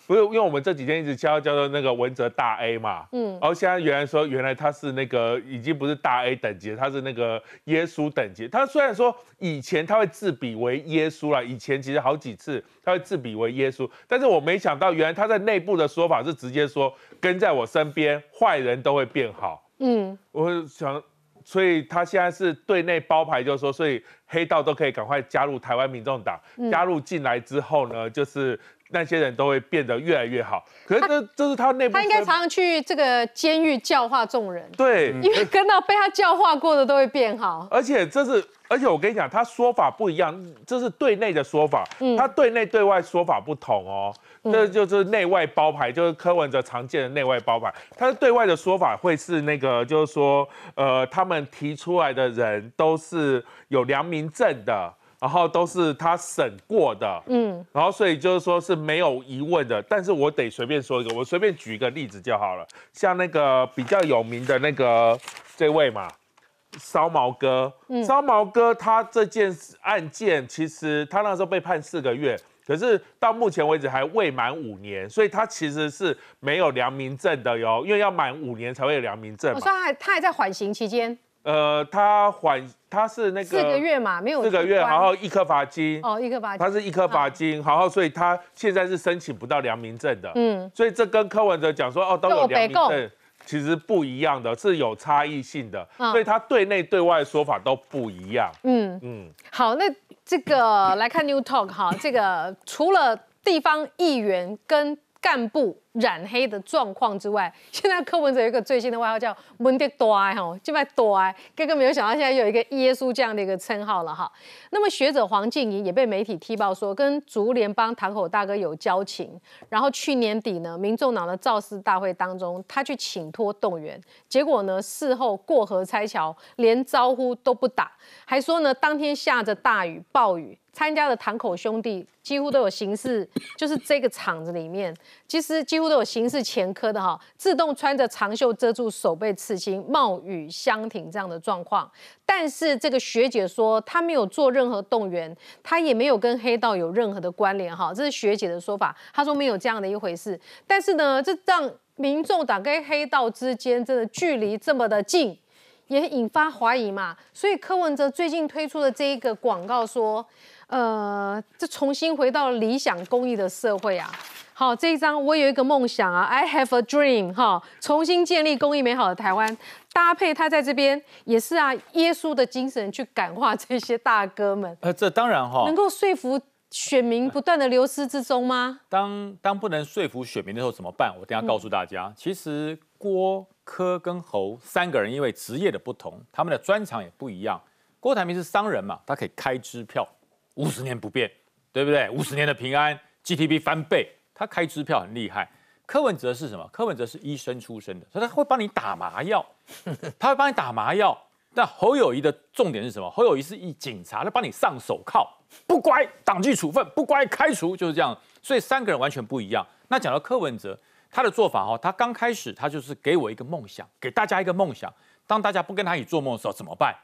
Speaker 16: 不是，因为我们这几天一直叫叫做那个文泽大 A 嘛，嗯，然后现在原来说原来他是那个已经不是大 A 等级，他是那个耶稣等级。他虽然说以前他会自比为耶稣了，以前其实好几次他会自比为耶稣，但是我没想到原来他在内部的说法是直接说跟在我身边，坏人都会变好。嗯，我想。所以他现在是对内包牌，就是说，所以黑道都可以赶快加入台湾民众党。加入进来之后呢，就是那些人都会变得越来越好。可是这这是他内部，
Speaker 5: 他应该常常去这个监狱教化众人。
Speaker 16: 对，
Speaker 5: 因为 跟到被他教化过的都会变好。
Speaker 16: 而且这是，而且我跟你讲，他说法不一样，这是对内的说法，他对内对外说法不同哦。这就是内外包牌，就是柯文哲常见的内外包牌。他对外的说法会是那个，就是说，呃，他们提出来的人都是有良民证的，然后都是他审过的，嗯，然后所以就是说是没有疑问的。但是我得随便说一个，我随便举一个例子就好了。像那个比较有名的那个这位嘛，烧毛哥，烧毛哥他这件案件其实他那时候被判四个月。可是到目前为止还未满五年，所以他其实是没有良民证的哟，因为要满五年才会有良民证。
Speaker 5: 我说他还他还在缓刑期间。
Speaker 16: 呃，他缓他是那个
Speaker 5: 四个月嘛，没有
Speaker 16: 四个月，然后一颗罚金。
Speaker 5: 哦，一颗罚金。
Speaker 16: 他是一颗罚金，然后所以他现在是申请不到良民证的。嗯，所以这跟柯文哲讲说哦都有良民证，其实不一样的，是有差异性的，所以他对内对外说法都不一样。嗯
Speaker 5: 嗯，好，那。这个来看 New Talk 哈，这个除了地方议员跟干部。染黑的状况之外，现在柯文哲有一个最新的外号叫“蒙迪多埃”哈，就卖多埃，哥哥没有想到现在有一个耶稣这样的一个称号了哈。那么学者黄静怡也被媒体踢爆说跟竹联帮堂口大哥有交情，然后去年底呢，民众党的造势大会当中，他去请托动员，结果呢事后过河拆桥，连招呼都不打，还说呢当天下着大雨暴雨，参加的堂口兄弟几乎都有刑事，就是这个场子里面，其实几。乎都有刑事前科的哈，自动穿着长袖遮住手背刺青，冒雨相挺这样的状况。但是这个学姐说，她没有做任何动员，她也没有跟黑道有任何的关联哈，这是学姐的说法。她说没有这样的一回事。但是呢，这让民众党跟黑道之间真的距离这么的近，也引发怀疑嘛。所以柯文哲最近推出的这一个广告说，呃，这重新回到理想公益的社会啊。好，这一张我有一个梦想啊，I have a dream，哈，重新建立公益美好的台湾，搭配他在这边也是啊，耶稣的精神去感化这些大哥们。
Speaker 10: 呃，这当然哈，
Speaker 5: 能够说服选民不断的流失之中吗？
Speaker 10: 当当不能说服选民的时候怎么办？我等下告诉大家，其实郭、柯跟侯三个人因为职业的不同，他们的专长也不一样。郭台铭是商人嘛，他可以开支票，五十年不变，对不对？五十年的平安，GTP 翻倍。他开支票很厉害，柯文哲是什么？柯文哲是医生出身的，所以他会帮你打麻药，他会帮你打麻药。但侯友谊的重点是什么？侯友谊是一警察，他帮你上手铐，不乖党纪处分，不乖开除，就是这样。所以三个人完全不一样。那讲到柯文哲，他的做法哦，他刚开始他就是给我一个梦想，给大家一个梦想。当大家不跟他一起做梦的时候，怎么办？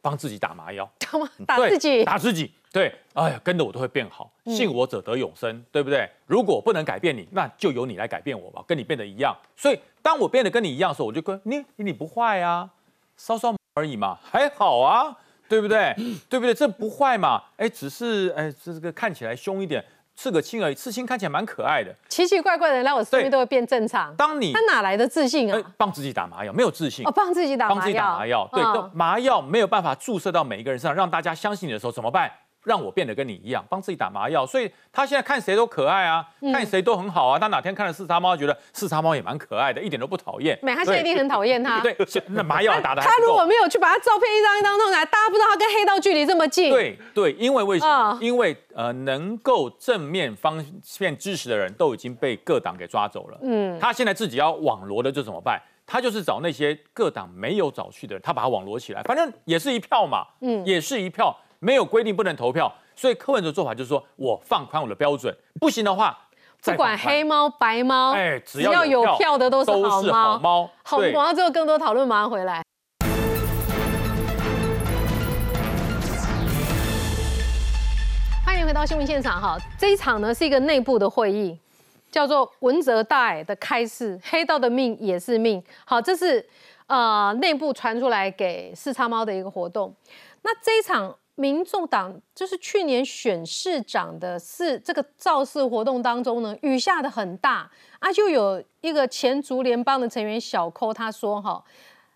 Speaker 10: 帮自己打麻药，
Speaker 5: 打自己，
Speaker 10: 打自己。对，哎呀，跟着我都会变好，信我者得永生，对不对？如果不能改变你，那就由你来改变我吧，跟你变得一样。所以当我变得跟你一样的时候，我就跟你，你不坏啊，稍稍而已嘛，还好啊，对不对？对不对？这不坏嘛？哎，只是哎，这个看起来凶一点，刺个青而已，刺青看起来蛮可爱的。
Speaker 5: 奇奇怪怪的人来我身边
Speaker 10: 对
Speaker 5: 都会变正常。
Speaker 10: 当你
Speaker 5: 他哪来的自信啊？
Speaker 10: 帮自己打麻药，没有自信
Speaker 5: 哦，帮自己打
Speaker 10: 帮自己打
Speaker 5: 麻药，
Speaker 10: 对，麻药没有办法注射到每一个人身上，让大家相信你的时候怎么办？让我变得跟你一样，帮自己打麻药，所以他现在看谁都可爱啊，
Speaker 5: 嗯
Speaker 10: 看谁都很好啊。他哪天看了四叉猫，觉得四叉猫也蛮可爱的，一点都不讨厌。
Speaker 5: 没，他现在一定很讨厌他。
Speaker 10: 对，那麻药打的
Speaker 5: 他如果没有去把他照片一张一张弄来，大家不知道他跟黑道距离这么近。
Speaker 10: 对对，因为为什么？
Speaker 5: 啊
Speaker 10: 因为呃，能够正面方面支持的人都已经被各党给抓走了。
Speaker 5: 嗯
Speaker 10: 他现在自己要网罗的就怎么办？他就是找那些各党没有找去的人，他把他网罗起来，反正也是一票嘛，
Speaker 5: 嗯
Speaker 10: 也是一票，没有规定不能投票，所以柯文哲做法就是说我放宽我的标准，不行的话，再
Speaker 5: 不管黑猫白猫，
Speaker 10: 哎只
Speaker 5: 只要有
Speaker 10: 票
Speaker 5: 票的都是好猫。
Speaker 10: 好猫
Speaker 5: 好，
Speaker 10: 对
Speaker 5: 广告之后更多讨论马上回来。欢迎回到新闻现场哈，这一场呢是一个内部的会议，叫做文泽大爱的开示，黑道的命也是命。好，这是呃内部传出来给四叉猫的一个活动。那这一场民众党就是去年选市长的市这个造势活动当中呢，雨下的很大啊，就有一个前竹联帮的成员小寇他说哈，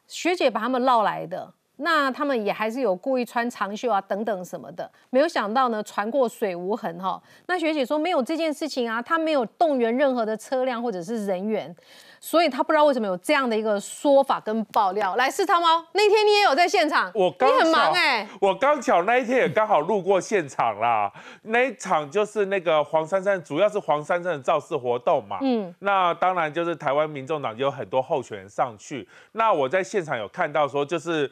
Speaker 5: 学姐把他们绕来的。那他们也还是有故意穿长袖啊等等什么的，没有想到呢，船过水无痕哈。那学姐说没有这件事情啊，她没有动员任何的车辆或者是人员，所以他不知道为什么有这样的一个说法跟爆料。来，是汤猫，那天你也有在现场，
Speaker 16: 我刚
Speaker 5: 你很忙
Speaker 16: 巧
Speaker 5: 哎、
Speaker 16: 我刚巧那一天也刚好路过现场啦。那一场就是那个黄珊珊，主要是黄珊珊的造势活动嘛。
Speaker 5: 嗯，
Speaker 16: 那当然就是台湾民众党有很多候选人上去。那我在现场有看到说，就是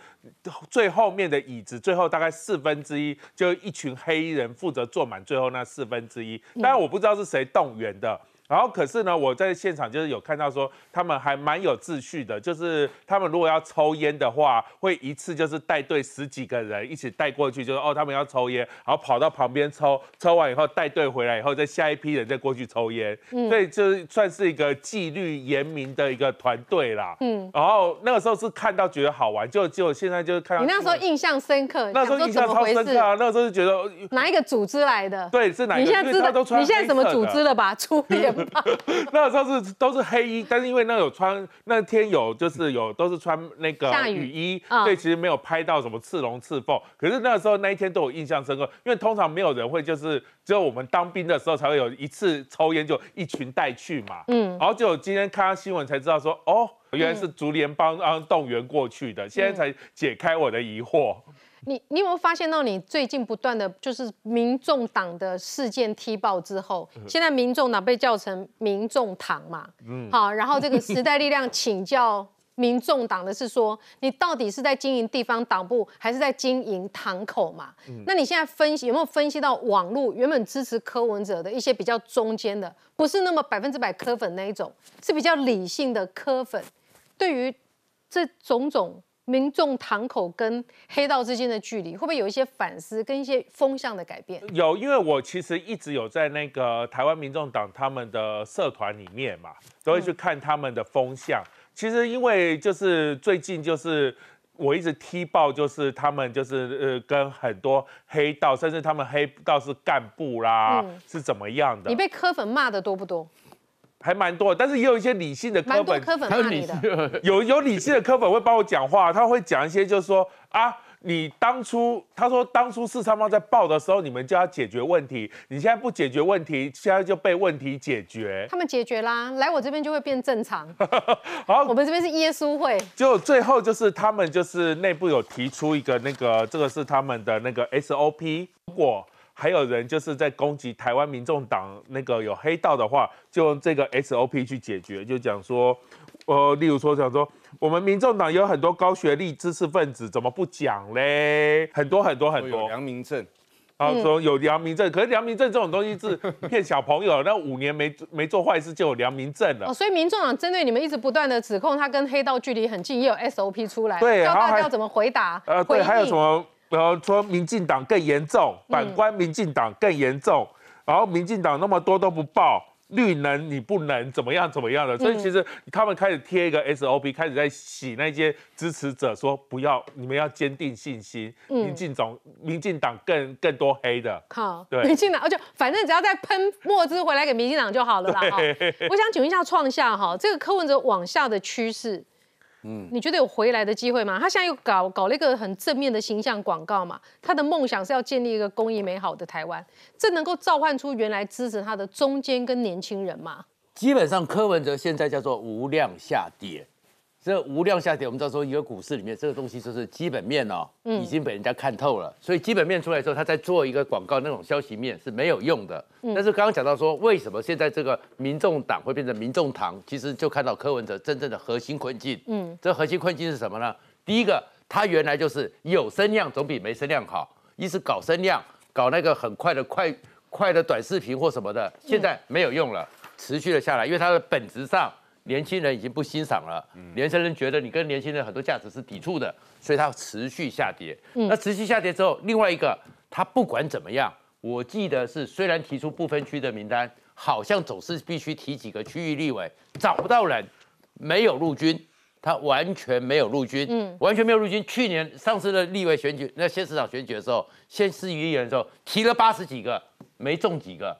Speaker 16: 最后面的椅子，最后大概四分之一，就一群黑衣人负责坐满最后那四分之一。当然我不知道是谁动员的。然后可是呢，我在现场就是有看到说，他们还蛮有秩序的，就是他们如果要抽烟的话，会一次就是带队十几个人一起带过去，就是哦他们要抽烟，然后跑到旁边抽，抽完以后带队回来以后，再下一批人再过去抽烟，
Speaker 5: 嗯
Speaker 16: 所以就是算是一个纪律严明的一个团队啦。
Speaker 5: 嗯，
Speaker 16: 然后那个时候是看到觉得好玩，就就现在就是看到
Speaker 5: 你那时候印象深刻，
Speaker 16: 那时候印象超？深刻啊，那个时候就觉得呃
Speaker 5: 哪一个组织来的？
Speaker 16: 对是哪一个
Speaker 5: 你现在知道
Speaker 16: 都穿
Speaker 5: 你现在什么组织了吧？出联吧。
Speaker 16: 那个时候是都是黑衣，但是因为那有穿那天有就是有都是穿那个
Speaker 5: 雨
Speaker 16: 雨衣，
Speaker 5: 嗯
Speaker 16: 所以其实没有拍到什么刺龙刺凤。可是那个时候那一天都有印象深刻，因为通常没有人会就是只有我们当兵的时候才会有一次抽烟就一群带去嘛。
Speaker 5: 嗯
Speaker 16: 然后就今天看到新闻才知道说哦。原来是竹联帮啊动员过去的，现在才解开我的疑惑。
Speaker 5: 你你有没有发现到，你最近不断的就是民众党的事件踢爆之后，现在民众党被叫成民众党嘛？
Speaker 16: 嗯
Speaker 5: 好，然后这个时代力量请教民众党的是说，你到底是在经营地方党部，还是在经营堂口嘛？
Speaker 16: 嗯
Speaker 5: 那你现在分析有没有分析到网络原本支持柯文哲的一些比较中间的，不是那么百分之百柯粉那一种，是比较理性的柯粉，对于这种种民众堂口跟黑道之间的距离，会不会有一些反思跟一些风向的改变？
Speaker 16: 有，因为我其实一直有在那个台湾民众党他们的社团里面嘛，都会去看他们的风向。其实因为就是最近就是我一直踢爆，就是他们就是呃跟很多黑道，甚至他们黑道是干部啦，
Speaker 5: 嗯
Speaker 16: 是怎么样的
Speaker 5: 你，被柯粉骂的多不多？
Speaker 16: 还蛮多的。但是也有一些理性的科粉，
Speaker 5: 蛮多柯粉骂你的。
Speaker 16: 有有理性的科粉会帮我讲话，他会讲一些，就是说啊，你当初他说当初四三方在报的时候，你们就要解决问题，你现在不解决问题，现在就被问题解决。
Speaker 5: 他们解决啦，来我这边就会变正常。
Speaker 16: 好，
Speaker 5: 我们这边是耶稣会，
Speaker 16: 就最后就是他们就是内部有提出一个那个，这个是他们的那个 SOP。如果还有人就是在攻击台湾民众党那个有黑道的话，就用这个 SOP 去解决，就讲说，呃，例如说讲说，我们民众党有很多高学历知识分子，怎么不讲嘞？很多很多很多。
Speaker 11: 良民证。
Speaker 16: 然后说有良民证，可是良民证这种东西是骗小朋友，那五年没没做坏事就有良民证了
Speaker 5: 哦，。所以民众党针对你们一直不断的指控他跟黑道距离很近，也有 SOP 出来，教
Speaker 16: 对然后还
Speaker 5: 大家要怎么回答。
Speaker 16: 呃，
Speaker 5: 回
Speaker 16: 对，还有什么？呃，说民进党更严重，
Speaker 5: 嗯。
Speaker 16: 反观民进党更严重，然后民进党那么多都不报，绿能你不能怎么样怎么样的，所以其实他们开始贴一个 SOP，开始在洗那些支持者，说不要，你们要坚定信心。
Speaker 5: 嗯。
Speaker 16: 民进总民进党更更多黑的，
Speaker 5: 好，
Speaker 16: 对。
Speaker 5: 民进党，就反正只要再喷墨汁回来给民进党就好了啦。我想请问一下创下哈，这个柯文哲往下的趋势，嗯，你觉得有回来的机会吗？他现在又搞搞了一个很正面的形象广告嘛，他的梦想是要建立一个公益美好的台湾，这能够召唤出原来支持他的中间跟年轻人吗？
Speaker 7: 基本上柯文哲现在叫做无量下跌。这无量下跌，我们知道说一个股市里面这个东西就是基本面哦，
Speaker 5: 嗯
Speaker 7: 已经被人家看透了，所以基本面出来之后，他在做一个广告那种消息面是没有用的。
Speaker 5: 嗯
Speaker 7: 但是刚刚讲到说，为什么现在这个民众党会变成民众党，其实就看到柯文哲真正的核心困境。
Speaker 5: 嗯，
Speaker 7: 这核心困境是什么呢？第一个，他原来就是有声量总比没声量好，一是搞声量，搞那个很快的快快的短视频或什么的，现在没有用了，持续了下来，因为它的本质上年轻人已经不欣赏了，年轻人觉得你跟年轻人很多价值是抵触的，所以它持续下跌。
Speaker 5: 嗯
Speaker 7: 那持续下跌之后，另外一个，它不管怎么样，我记得是虽然提出不分区的名单，好像总是必须提几个区域立委，找不到人，没有陆军。他完全没有陆军，
Speaker 5: 嗯
Speaker 7: 完全没有陆军。去年上次的立委选举，那县市长选举的时候，县市议员的时候提了八十几个，没中几个，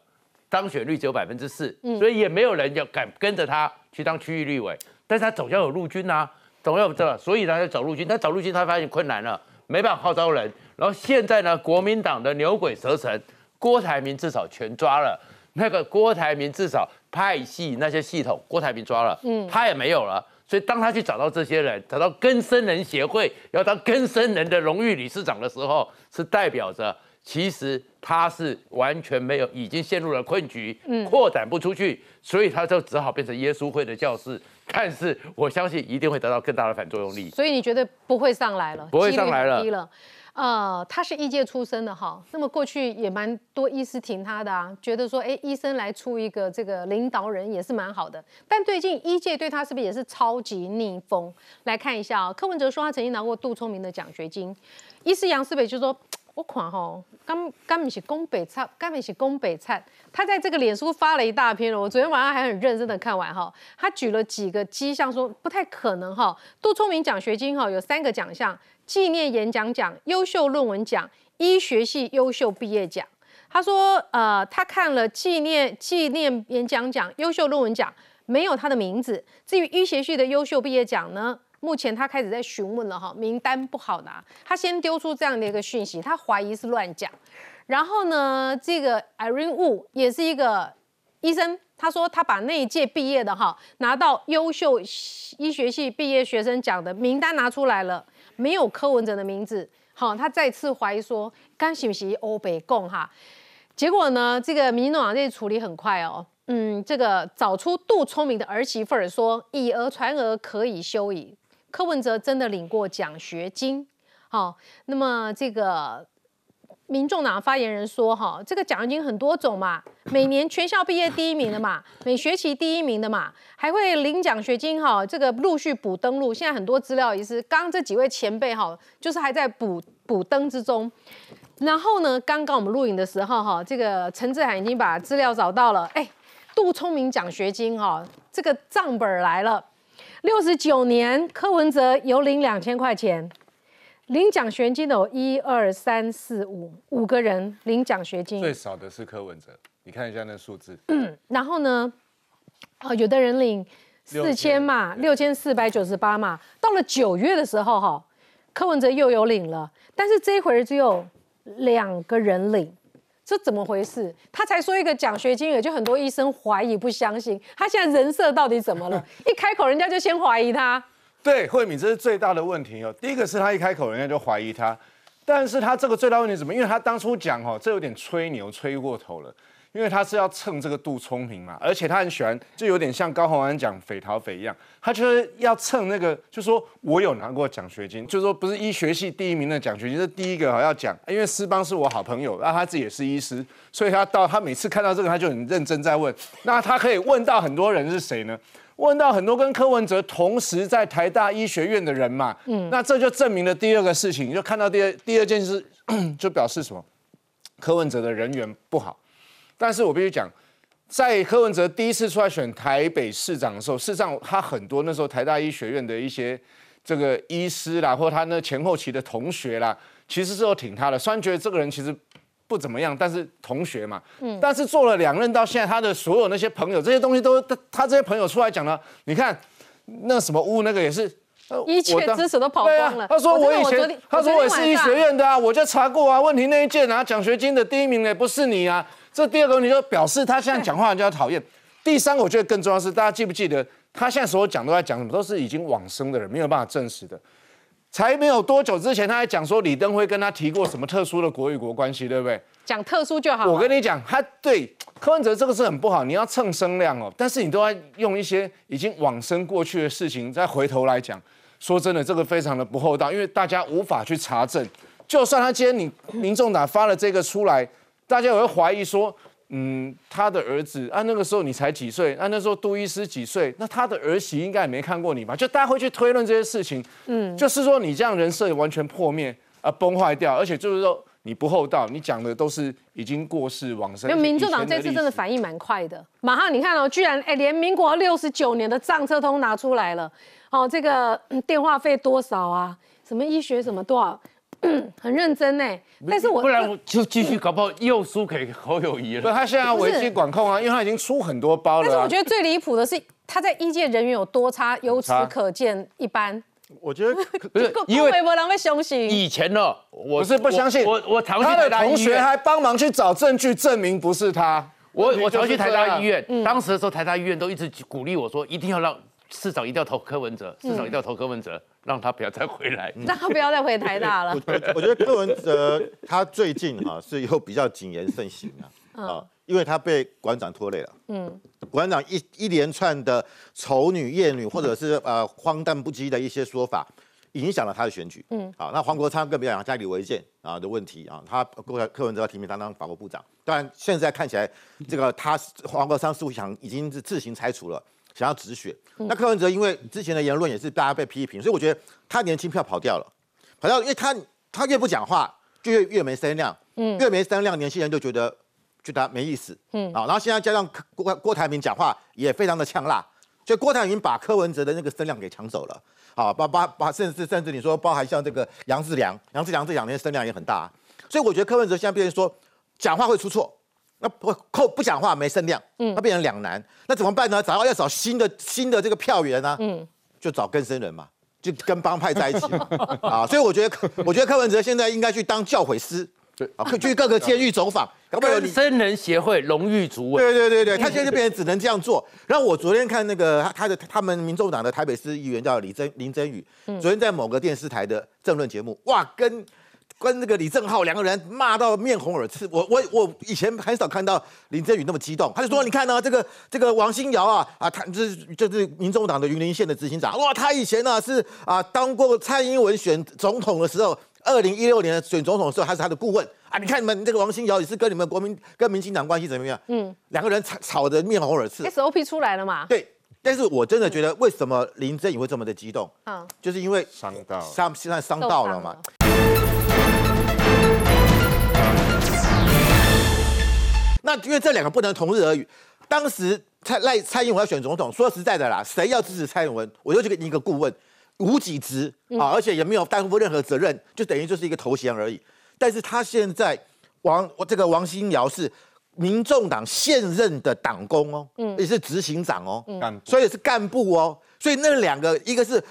Speaker 7: 当选率只有百分之四，
Speaker 5: 嗯
Speaker 7: 所以也没有人要敢跟着他去当区域立委。但是他总要有陆军啊，总要有这，所以他在找陆军。他找陆军，他发现困难了，没办法号召人。然后现在呢，国民党的牛鬼蛇神，郭台铭至少全抓了。那个郭台铭至少派系那些系统，郭台铭抓了，
Speaker 5: 嗯
Speaker 7: 他也没有了。所以当他去找到这些人，找到根生人协会要当根生人的荣誉理事长的时候，是代表着其实他是完全没有，已经陷入了困局，
Speaker 5: 嗯
Speaker 7: 扩展不出去，所以他就只好变成耶稣会的教士。但是我相信一定会得到更大的反作用力。
Speaker 5: 所以你觉得不会上来了？
Speaker 7: 不会上来了
Speaker 5: 低了。呃，他是医界出身的哈，那么过去也蛮多医师挺他的啊，觉得说，哎，医生来出一个这个领导人也是蛮好的。但最近医界对他是不是也是超级逆风？来看一下啊、柯文哲说他曾经拿过杜聪明的奖学金，医师杨思北就说。我看吼，刚刚不是宫北菜，刚不是宫北菜。他在这个脸书发了一大篇了，我昨天晚上还很认真的看完哈。他举了几个迹象，说不太可能哈。杜聪明奖学金哈有三个奖项：纪念演讲奖、优秀论文奖、医学系优秀毕业奖。他说，呃，他看了纪念纪念演讲奖、优秀论文奖，没有他的名字。至于医学系的优秀毕业奖呢，目前他开始在询问了哈，名单不好拿。他先丢出这样的一个讯息，他怀疑是乱讲。然后呢，这个 Irene Wu 也是一个医生，他说他把那一届毕业的哈拿到优秀医学系毕业学生奖的名单拿出来了，没有柯文哲的名字。好，他再次怀疑说，刚是不是欧北共哈？结果呢，这个民进党这处理很快哦。嗯，这个找出杜聪明的儿媳妇儿说，以讹传讹可以休矣。柯文哲真的领过奖学金，好、那么这个民众党发言人说，哈，这个奖学金很多种嘛，每年全校毕业第一名的嘛，每学期第一名的嘛，还会领奖学金哈，这个陆续补登录，现在很多资料也是，刚这几位前辈哈，就是还在补补登之中。然后呢，刚刚我们录影的时候哈，这个陈志涵已经把资料找到了，哎，杜聪明奖学金哈，这个账本来了。六十九年，柯文哲有领两千块钱，领奖学金的有一二三四五五个人领奖学金，
Speaker 11: 最少的是柯文哲，你看一下那数字，嗯
Speaker 5: 然后呢，哦，有的人领四千嘛，六千。四百九十八嘛。到了九月的时候，哈，柯文哲又有领了，但是这一回只有两个人领，这怎么回事？他才说一个奖学金也，就很多医生怀疑不相信，他现在人设到底怎么了？一开口人家就先怀疑他。
Speaker 11: 对，慧敏，这是最大的问题哦。第一个是他一开口，人家就怀疑他，但是他这个最大问题是什么？因为他当初讲哦，这有点吹牛，吹过头了。因为他是要蹭这个杜聪明嘛，而且他很喜欢，就有点像高虹安讲匪逃匪一样，他就是要蹭那个，就说我有拿过奖学金，就说不是医学系第一名的奖学金，这第一个哈要讲，因为师邦是我好朋友，那他自己也是医师，所以他到他每次看到这个，他就很认真在问，那他可以问到很多人是谁呢？问到很多跟柯文哲同时在台大医学院的人嘛，嗯，那这就证明了第二个事情，就看到第二第二件事，就表示什么？柯文哲的人缘不好。但是我必须讲，在柯文哲第一次出来选台北市长的时候，事实上他很多那时候台大医学院的一些这个医师啦，或他那前后期的同学啦，其实是有挺他的。虽然觉得这个人其实不怎么样，但是同学嘛，嗯，但是做了两任到现在，他的所有那些朋友这些东西都他他这些朋友出来讲了，你看那什么屋那个也是。呃
Speaker 5: 一切知识都跑光了。
Speaker 11: 他说我以前他说我也是医学。院的啊，我就查过啊。问题那一届拿奖学金的第一名的不是你啊。这第二个问题就表示他现在讲话人家讨厌。第三个我觉得更重要是，大家记不记得他现在所有讲都在讲什么？都是已经往生的人，没有办法证实的。才没有多久之前，他还讲说李登辉跟他提过什么特殊的国与国关系，对不对？
Speaker 5: 讲特殊就好。
Speaker 11: 我跟你讲，他对柯文哲这个是很不好，你要蹭声量哦，但是你都要用一些已经往生过去的事情再回头来讲。说真的，这个非常的不厚道，因为大家无法去查证。就算他今天你民众党发了这个出来，大家也会怀疑说，嗯，他的儿子啊，那个时候你才几岁？啊，那时候杜医师几岁？那他的儿媳应该也没看过你吧？就大家会去推论这些事情。
Speaker 5: 嗯，
Speaker 11: 就是说你这样人设完全破灭啊，崩坏掉，而且就是说你不厚道，你讲的都是已经过世往生。
Speaker 5: 因为民主党这次真的反应蛮快的，马上你看哦，居然哎连民国六十九年的账册都拿出来了，哦，这个嗯电话费多少啊？什么医学什么多少？很认真呢，但是我
Speaker 7: 不然我就继续搞不好又输给侯友谊了。
Speaker 11: 不，他现在要危机管控啊，因为他已经出很多包了、啊。
Speaker 5: 但是我觉得最离谱的是，他在医界人员有多差，由此可见一斑。
Speaker 9: 我觉得
Speaker 7: 不是因为
Speaker 5: 微博人会相信。
Speaker 7: 以前呢，我
Speaker 11: 不是不相信，
Speaker 7: 我我常去
Speaker 11: 他的同学还帮忙去找证据证明不是他。
Speaker 7: 我我常去台大医院，当时的时候台大医院都一直鼓励我说，一定要让市长一定要投柯文哲，市长一定要投柯文哲，让他不要再回来。
Speaker 5: 让他不要再回台大了。
Speaker 9: 我我觉得柯文哲他最近哈、是有比较谨言慎行啊，啊，因为他被馆长拖累了。
Speaker 5: 嗯，
Speaker 9: 馆长一一连串的丑女、艳女，或者是呃荒诞不羁的一些说法，影响了他的选举。
Speaker 5: 嗯，
Speaker 9: 好，那黄国昌更不要讲家里违建啊的问题啊，他柯柯文哲要提名他当法务部长，当然现在看起来这个他黄国昌似乎想已经是自行拆除了。想要止血，那柯文哲因为之前的言论也是大家被批评，所以我觉得他年轻票跑掉了，跑掉，因为他他越不讲话就越越没声量，
Speaker 5: 嗯
Speaker 9: 越没声量，年轻人就觉得觉得没意思，
Speaker 5: 嗯。
Speaker 9: 啊，然后现在加上郭郭台铭讲话也非常的呛辣，所以郭台铭把柯文哲的那个声量给抢走了，好，把把把甚至甚至你说包含像这个杨志良，杨志良这两年声量也很大，所以我觉得柯文哲现在变成说讲话会出错。那不扣不讲话没声量，嗯，那变成两难，那怎么办呢？找要要找新的新的这个票源呢、
Speaker 5: 嗯，
Speaker 9: 就找更生人嘛，就跟帮派在一起嘛，啊，所以我觉得我觉得柯文哲现在应该去当教诲师，对，啊，去各个监狱走访，搞不好有
Speaker 7: 生人协会荣誉主委，
Speaker 9: 对对对对，他现在就变成只能这样做。然后我昨天看那个他他的他们民众党的台北市议员叫李真林真宇，
Speaker 5: 嗯。
Speaker 9: 昨天在某个电视台的政论节目，哇，跟跟那个李正浩两个人骂到面红耳赤。我我我以前很少看到林振宇那么激动，他就说：“你看呢、这个这个王新尧啊啊，他就是就是民众党的云林县的执行长，哇，他以前呢、是啊当过蔡英文选总统的时候。”二零一六年选总统的时候，他是他的顾问啊！你看你们这个王新尧也是跟你们国民跟民进党关系怎么样？
Speaker 5: 嗯
Speaker 9: 两个人吵吵得面红耳赤。
Speaker 5: ，SOP 出来了嘛？
Speaker 9: 对，但是我真的觉得为什么林振宇会这么的激动？
Speaker 5: 嗯，
Speaker 9: 就是因为
Speaker 11: 伤到
Speaker 9: 伤现在伤到了嘛。那因为这两个不能同日而语。当时蔡赖蔡英文要选总统，说实在的啦，谁要支持蔡英文，我就去给你一个顾问，无几职啊，而且也没有担负任何责任，就等于就是一个头衔而已。但是他现在王这个王新尧是民众党现任的党工哦，
Speaker 5: 嗯
Speaker 9: 也是执行长哦，所以是干部哦，所以那两个一个是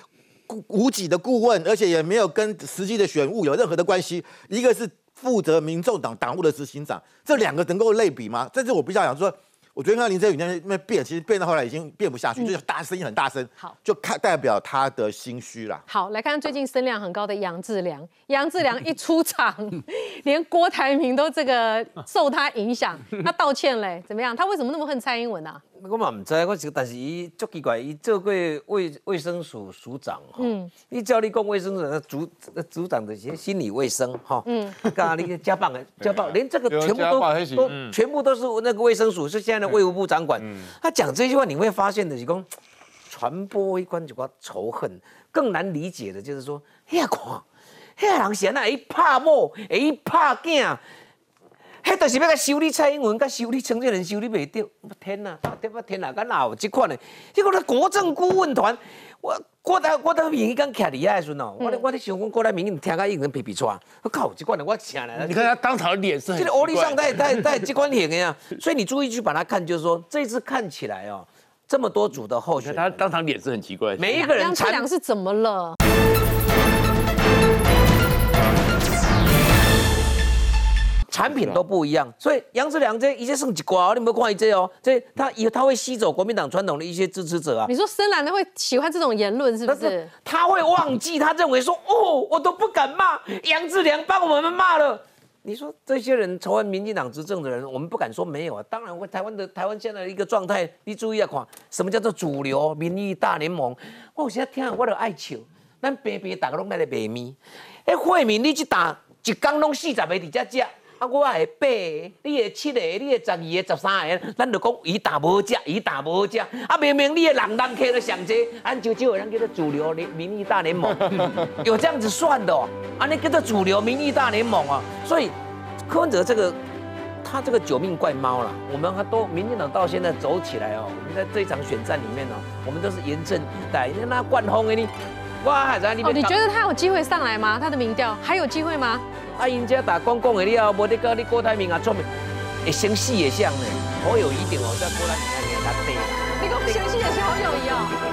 Speaker 9: 顾无己的顾问，而且也没有跟实际的选务有任何的关系，一个是负责民众党党务的执行长，这两个能够类比吗？这是我比较想说。我觉得看到林振宇那边那变，其实变到后来已经变不下去，就是大声音很大声，
Speaker 5: 好，
Speaker 9: 就看代表他的心虚啦。
Speaker 5: 好，来看看最近声量很高的杨志良。杨志良一出场，连郭台铭都这个受他影响，他道歉嘞，怎么样？他为什么那么恨蔡英文啊？
Speaker 6: 我嘛唔知，我是但是伊足奇怪，伊做过卫卫生署署长吼。
Speaker 5: 嗯
Speaker 6: 你照你讲卫生署的组组长的些心理卫生哈，
Speaker 5: 嗯
Speaker 6: 嗯，刚你家棒的家棒，连这个全部都都
Speaker 11: 嗯
Speaker 6: 全部都是那个卫生署，是现在的卫务部长管。他讲这句话，你会发现的是讲传播一关就个仇恨，更难理解的就是说，遐看，遐人现在会拍某，会拍囝。迄迄就是要甲修理蔡英文，甲修理陈建仁修理袂掉。天哪，对不天哪，敢哪有这款的？结果咧国政顾问团，我郭台郭台铭刚徛伫遐的时阵哦，我咧我咧想讲郭台铭听甲已经皮皮喘，我靠，这款的我请来了。
Speaker 7: 你看他当场脸是很
Speaker 6: 这个欧力上带带带这款型的呀，所以你注意去把它看，就是说这次看起来哦，这么多组的候选人，
Speaker 7: 他当场脸色很奇怪，
Speaker 6: 每一个人
Speaker 5: 杨志良是怎么了？
Speaker 6: 产品都不一样，所以杨志良这一些剩几瓜哦，你有没有看这哦？这他以他会吸走国民党传统的一些支持者啊。
Speaker 5: 你说深蓝的会喜欢这种言论是不是？
Speaker 6: 他会忘记，他认为说哦，我都不敢骂杨志良，帮我们骂了。你说这些人仇恨民进党执政的人，我们不敢说没有啊。当然，会台湾的台湾现在的一个状态，你注意啊看什么叫做主流民意大联盟。我现在听我都爱笑，咱白白大家拢在咧卖咪。哎，惠民你去打一缸拢四十个伫遮食。啊，我系八个，你的七个，你的十二个、十三个，咱就讲伊打无食，伊打无食。啊，明明你的人人客都上济，按就就有人叫做主流联民意大联盟，有这样子算的哦。啊，那叫做主流民意大联盟啊。所以柯文哲这个，他这个九命怪猫了。我们还都民进党到现在走起来哦，我们在这一场选战里面哦，我们都是严阵以待。你那冠风给你，我还在
Speaker 5: 你觉得他有机会上来吗？他的民调还有机会吗？
Speaker 6: 啊，人家打光光的了，无得跟你郭台铭啊，做咩会生死也像呢，好友一定哦，在郭台铭那边他对。
Speaker 5: 你讲生死也是好友谊哦。